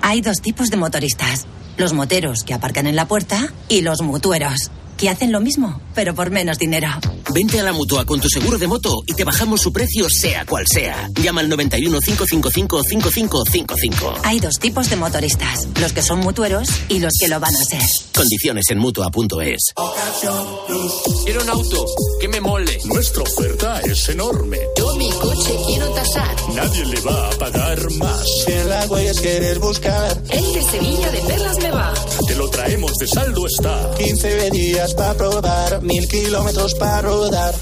Hay dos tipos de motoristas. Los moteros que aparcan en la puerta y los mutueros, que hacen lo mismo, pero por menos dinero. Vente a la mutua con tu seguro de moto y te bajamos su precio, sea cual sea. Llama al 91 555 5555. Hay dos tipos de motoristas, los que son mutueros y los que lo van a ser. Condiciones en mutua.es. Quiero un auto que me mole. Nuestra oferta es enorme. Yo mi coche quiero tasar. Nadie le va a pagar más. Si en la huellas quieres buscar. El de Sevilla de Perlas me va. Te lo traemos de saldo está. 15 días para probar, mil kilómetros para rodar.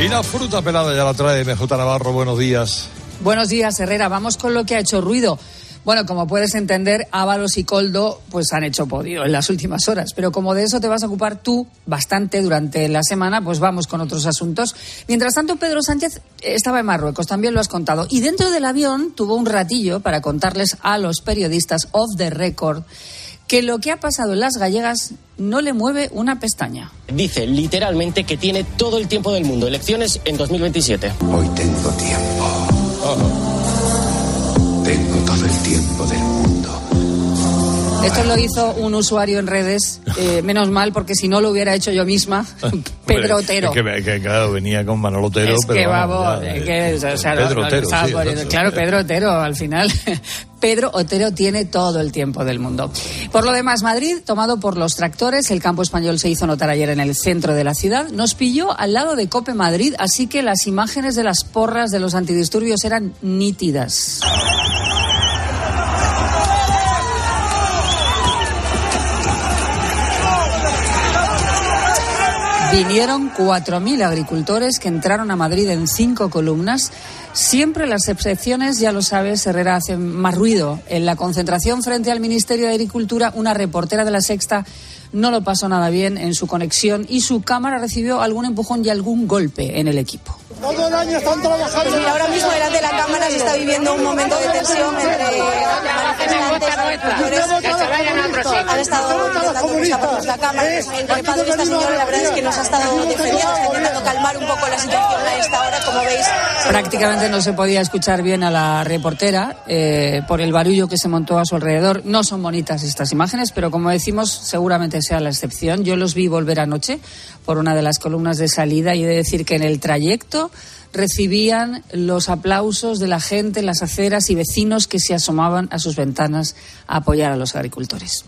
Y la fruta pelada ya la trae MJ Navarro. Buenos días. Buenos días, Herrera. Vamos con lo que ha hecho ruido. Bueno, como puedes entender, Ábalos y Coldo pues han hecho podio en las últimas horas. Pero como de eso te vas a ocupar tú bastante durante la semana, pues vamos con otros asuntos. Mientras tanto, Pedro Sánchez estaba en Marruecos, también lo has contado. Y dentro del avión tuvo un ratillo para contarles a los periodistas off the record que lo que ha pasado en las gallegas no le mueve una pestaña. Dice literalmente que tiene todo el tiempo del mundo. Elecciones en 2027. Hoy tengo tiempo. Tengo todo el tiempo del mundo. Esto lo hizo un usuario en redes, eh, menos mal, porque si no lo hubiera hecho yo misma, Pedro Otero. Es que, que, claro, venía con Manolo Otero. Es pero que vamos, ya, que, o sea, Pedro lo- lo Otero, estaba sí, exacto. Claro, Pedro Otero, al final. Pedro Otero tiene todo el tiempo del mundo. Por lo demás, Madrid, tomado por los tractores, el campo español se hizo notar ayer en el centro de la ciudad, nos pilló al lado de Cope Madrid, así que las imágenes de las porras de los antidisturbios eran nítidas. Vinieron 4.000 agricultores que entraron a Madrid en cinco columnas. Siempre las excepciones, ya lo sabes, Herrera hacen más ruido. En la concentración frente al Ministerio de Agricultura, una reportera de la Sexta no lo pasó nada bien en su conexión y su cámara recibió algún empujón y algún golpe en el equipo. Todo el año están trabajando. Ahora mismo delante de la cámara se está viviendo un momento de tensión entre manifestantes, agricultores. Han estado intentando cruzar por la cámara. El padre de esta señora, la verdad es que nos ha estado defendiendo, está intentando calmar un poco la situación a esta hora, como veis. Prácticamente no se podía escuchar bien a la reportera eh, por el barullo que se montó a su alrededor. No son bonitas estas imágenes, pero como decimos, seguramente sea la excepción. Yo los vi volver anoche por una de las columnas de salida y he de decir que en el trayecto recibían los aplausos de la gente en las aceras y vecinos que se asomaban a sus ventanas a apoyar a los agricultores.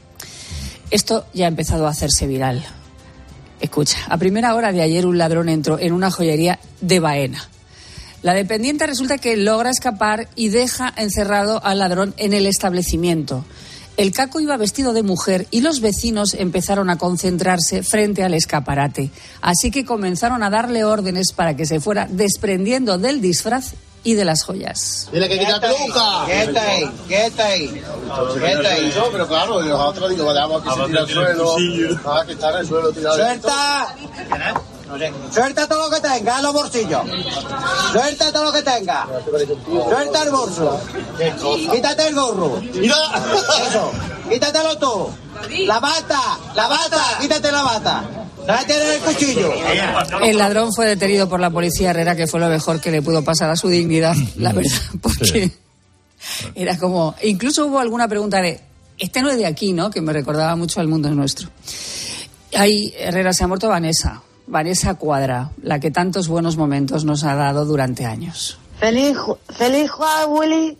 Esto ya ha empezado a hacerse viral. Escucha, a primera hora de ayer un ladrón entró en una joyería de Baena. La dependiente resulta que logra escapar y deja encerrado al ladrón en el establecimiento. El caco iba vestido de mujer y los vecinos empezaron a concentrarse frente al escaparate. Así que comenzaron a darle órdenes para que se fuera desprendiendo del disfraz y de las joyas. Dile que quita peluca. Quieta ahí, quieta ahí. Quieta ahí. Yo, pero claro, nosotros digo, dejamos que se tira al suelo. Ah, que está en el suelo tirado. Suelta. Suelta todo lo que tenga en los bolsillos. Suelta todo lo que tenga. Suelta el bolso. Quítate el gorro. Eso. Quítatelo tú. La bata. La bata. Quítate la bata. El cuchillo. El ladrón fue detenido por la policía Herrera, que fue lo mejor que le pudo pasar a su dignidad, la verdad, porque era como. Incluso hubo alguna pregunta de. Este no es de aquí, ¿no? Que me recordaba mucho al mundo nuestro. Ahí, Herrera, se ha muerto Vanessa. Vanessa Cuadra, la que tantos buenos momentos nos ha dado durante años. Feliz, feliz Halloween.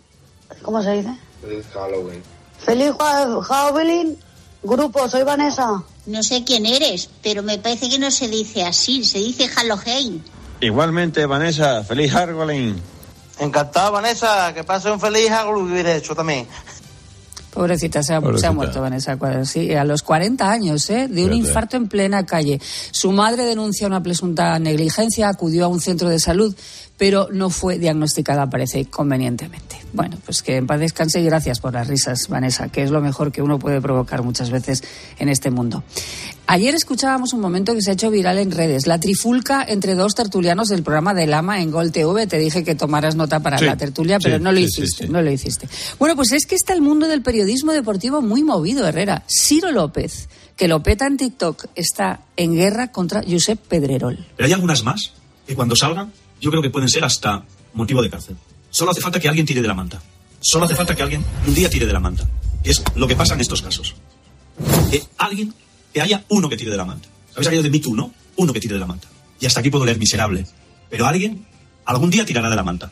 ¿Cómo se dice? Feliz Halloween. Feliz Javelin. Grupo, soy Vanessa. No sé quién eres, pero me parece que no se dice así, se dice Halloween. Igualmente, Vanessa, feliz Halloween. Encantada, Vanessa. Que pase un feliz Halloween, de hecho, también. Pobrecita, se ha, Pobrecita. se ha muerto Vanessa Cuadra, sí, a los 40 años, ¿eh? de un Fíjate. infarto en plena calle. Su madre denuncia una presunta negligencia, acudió a un centro de salud, pero no fue diagnosticada, parece, convenientemente. Bueno, pues que en paz descanse y gracias por las risas, Vanessa, que es lo mejor que uno puede provocar muchas veces en este mundo. Ayer escuchábamos un momento que se ha hecho viral en redes, la trifulca entre dos tertulianos del programa de Lama en Gol TV. Te dije que tomaras nota para Sí, la tertulia, pero sí, no lo sí, hiciste, no lo hiciste. Bueno, pues es que está el mundo del periodismo deportivo muy movido, Herrera. Ciro López, que lo peta en TikTok, está en guerra contra Josep Pedrerol. Pero hay algunas más que cuando salgan yo creo que pueden ser hasta motivo de cárcel. Solo hace falta que alguien tire de la manta. Solo hace falta que alguien un día tire de la manta. Que es lo que pasa en estos casos. Que alguien, que haya uno que tire de la manta. ¿Habéis aquello de Me Too, no? Uno que tire de la manta. Y hasta aquí puedo leer miserable. Pero alguien algún día tirará de la manta.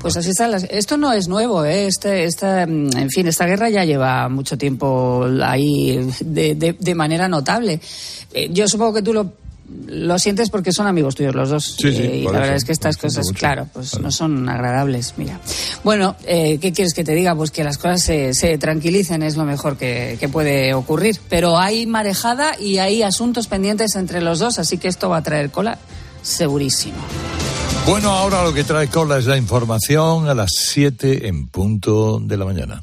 Pues así está. las- Esto no es nuevo, ¿eh? Este, esta, en fin, esta guerra ya lleva mucho tiempo ahí de, de- de manera notable. Eh, yo supongo que tú lo, lo sientes porque son amigos tuyos los dos. Sí, sí, Eh, y la eso, verdad es que estas cosas, mucho. claro, pues no son agradables. Mira. Bueno, eh, ¿qué quieres que te diga? Pues que las cosas se, se tranquilicen es lo mejor que, que puede ocurrir. Pero hay marejada y hay asuntos pendientes entre los dos, así que esto va a traer cola segurísimo. Bueno, ahora lo que trae cola es la información a las 7 en punto de la mañana.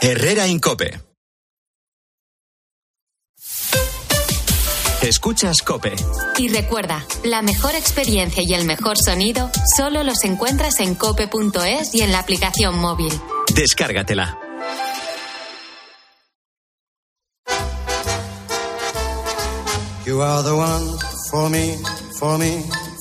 Herrera Incope. Escuchas Cope. Y recuerda, la mejor experiencia y el mejor sonido solo los encuentras en cope.es y en la aplicación móvil. Descárgatela. You are the one for me, for me, for me,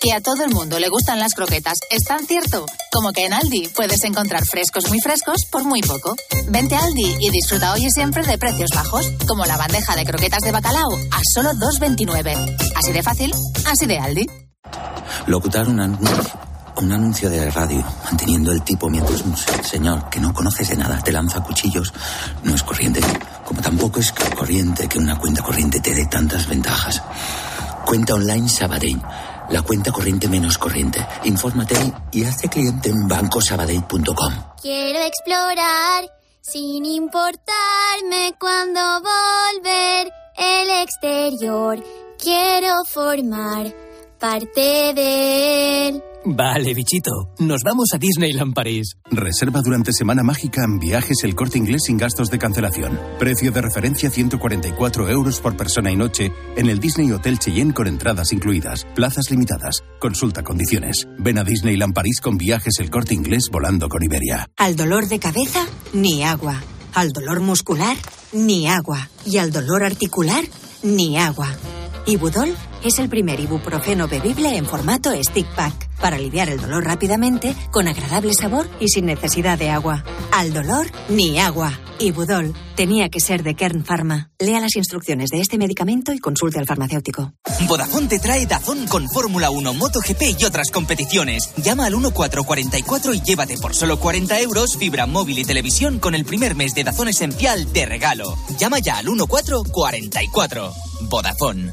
Que a todo el mundo le gustan las croquetas es tan cierto como que en Aldi puedes encontrar frescos muy frescos por muy poco. Vente a Aldi y disfruta hoy y siempre de precios bajos, como la bandeja de croquetas de bacalao a solo 2,29. Así de fácil, así de Aldi. Locutar un anuncio, un anuncio de radio, manteniendo el tipo mientras un señor que no conoces de nada te lanza cuchillos, no es corriente. Como tampoco es corriente que una cuenta corriente te dé tantas ventajas. Cuenta online Sabadell, la cuenta corriente menos corriente. Infórmate y hazte cliente en bancosabadell.com. Quiero explorar sin importarme cuando volver el exterior. Quiero formar parte de él. Vale, bichito. Nos vamos a Disneyland París. Reserva durante Semana Mágica en viajes el corte inglés sin gastos de cancelación. Precio de referencia 144 euros por persona y noche en el Disney Hotel Cheyenne con entradas incluidas. Plazas limitadas. Consulta condiciones. Ven a Disneyland París con viajes el corte inglés volando con Iberia. Al dolor de cabeza, ni agua. Al dolor muscular, ni agua. Y al dolor articular, ni agua. Ibudol es el primer ibuprofeno bebible en formato stick pack para aliviar el dolor rápidamente, con agradable sabor y sin necesidad de agua. Al dolor, ni agua. Ibudol tenía que ser de Kern Pharma. Lea las instrucciones de este medicamento y consulte al farmacéutico. Vodafone te trae Dazón con Fórmula 1, MotoGP y otras competiciones. Llama al 1444 y llévate por solo 40 euros fibra móvil y televisión con el primer mes de Dazón Esencial de regalo. Llama ya al 1444. Vodafone.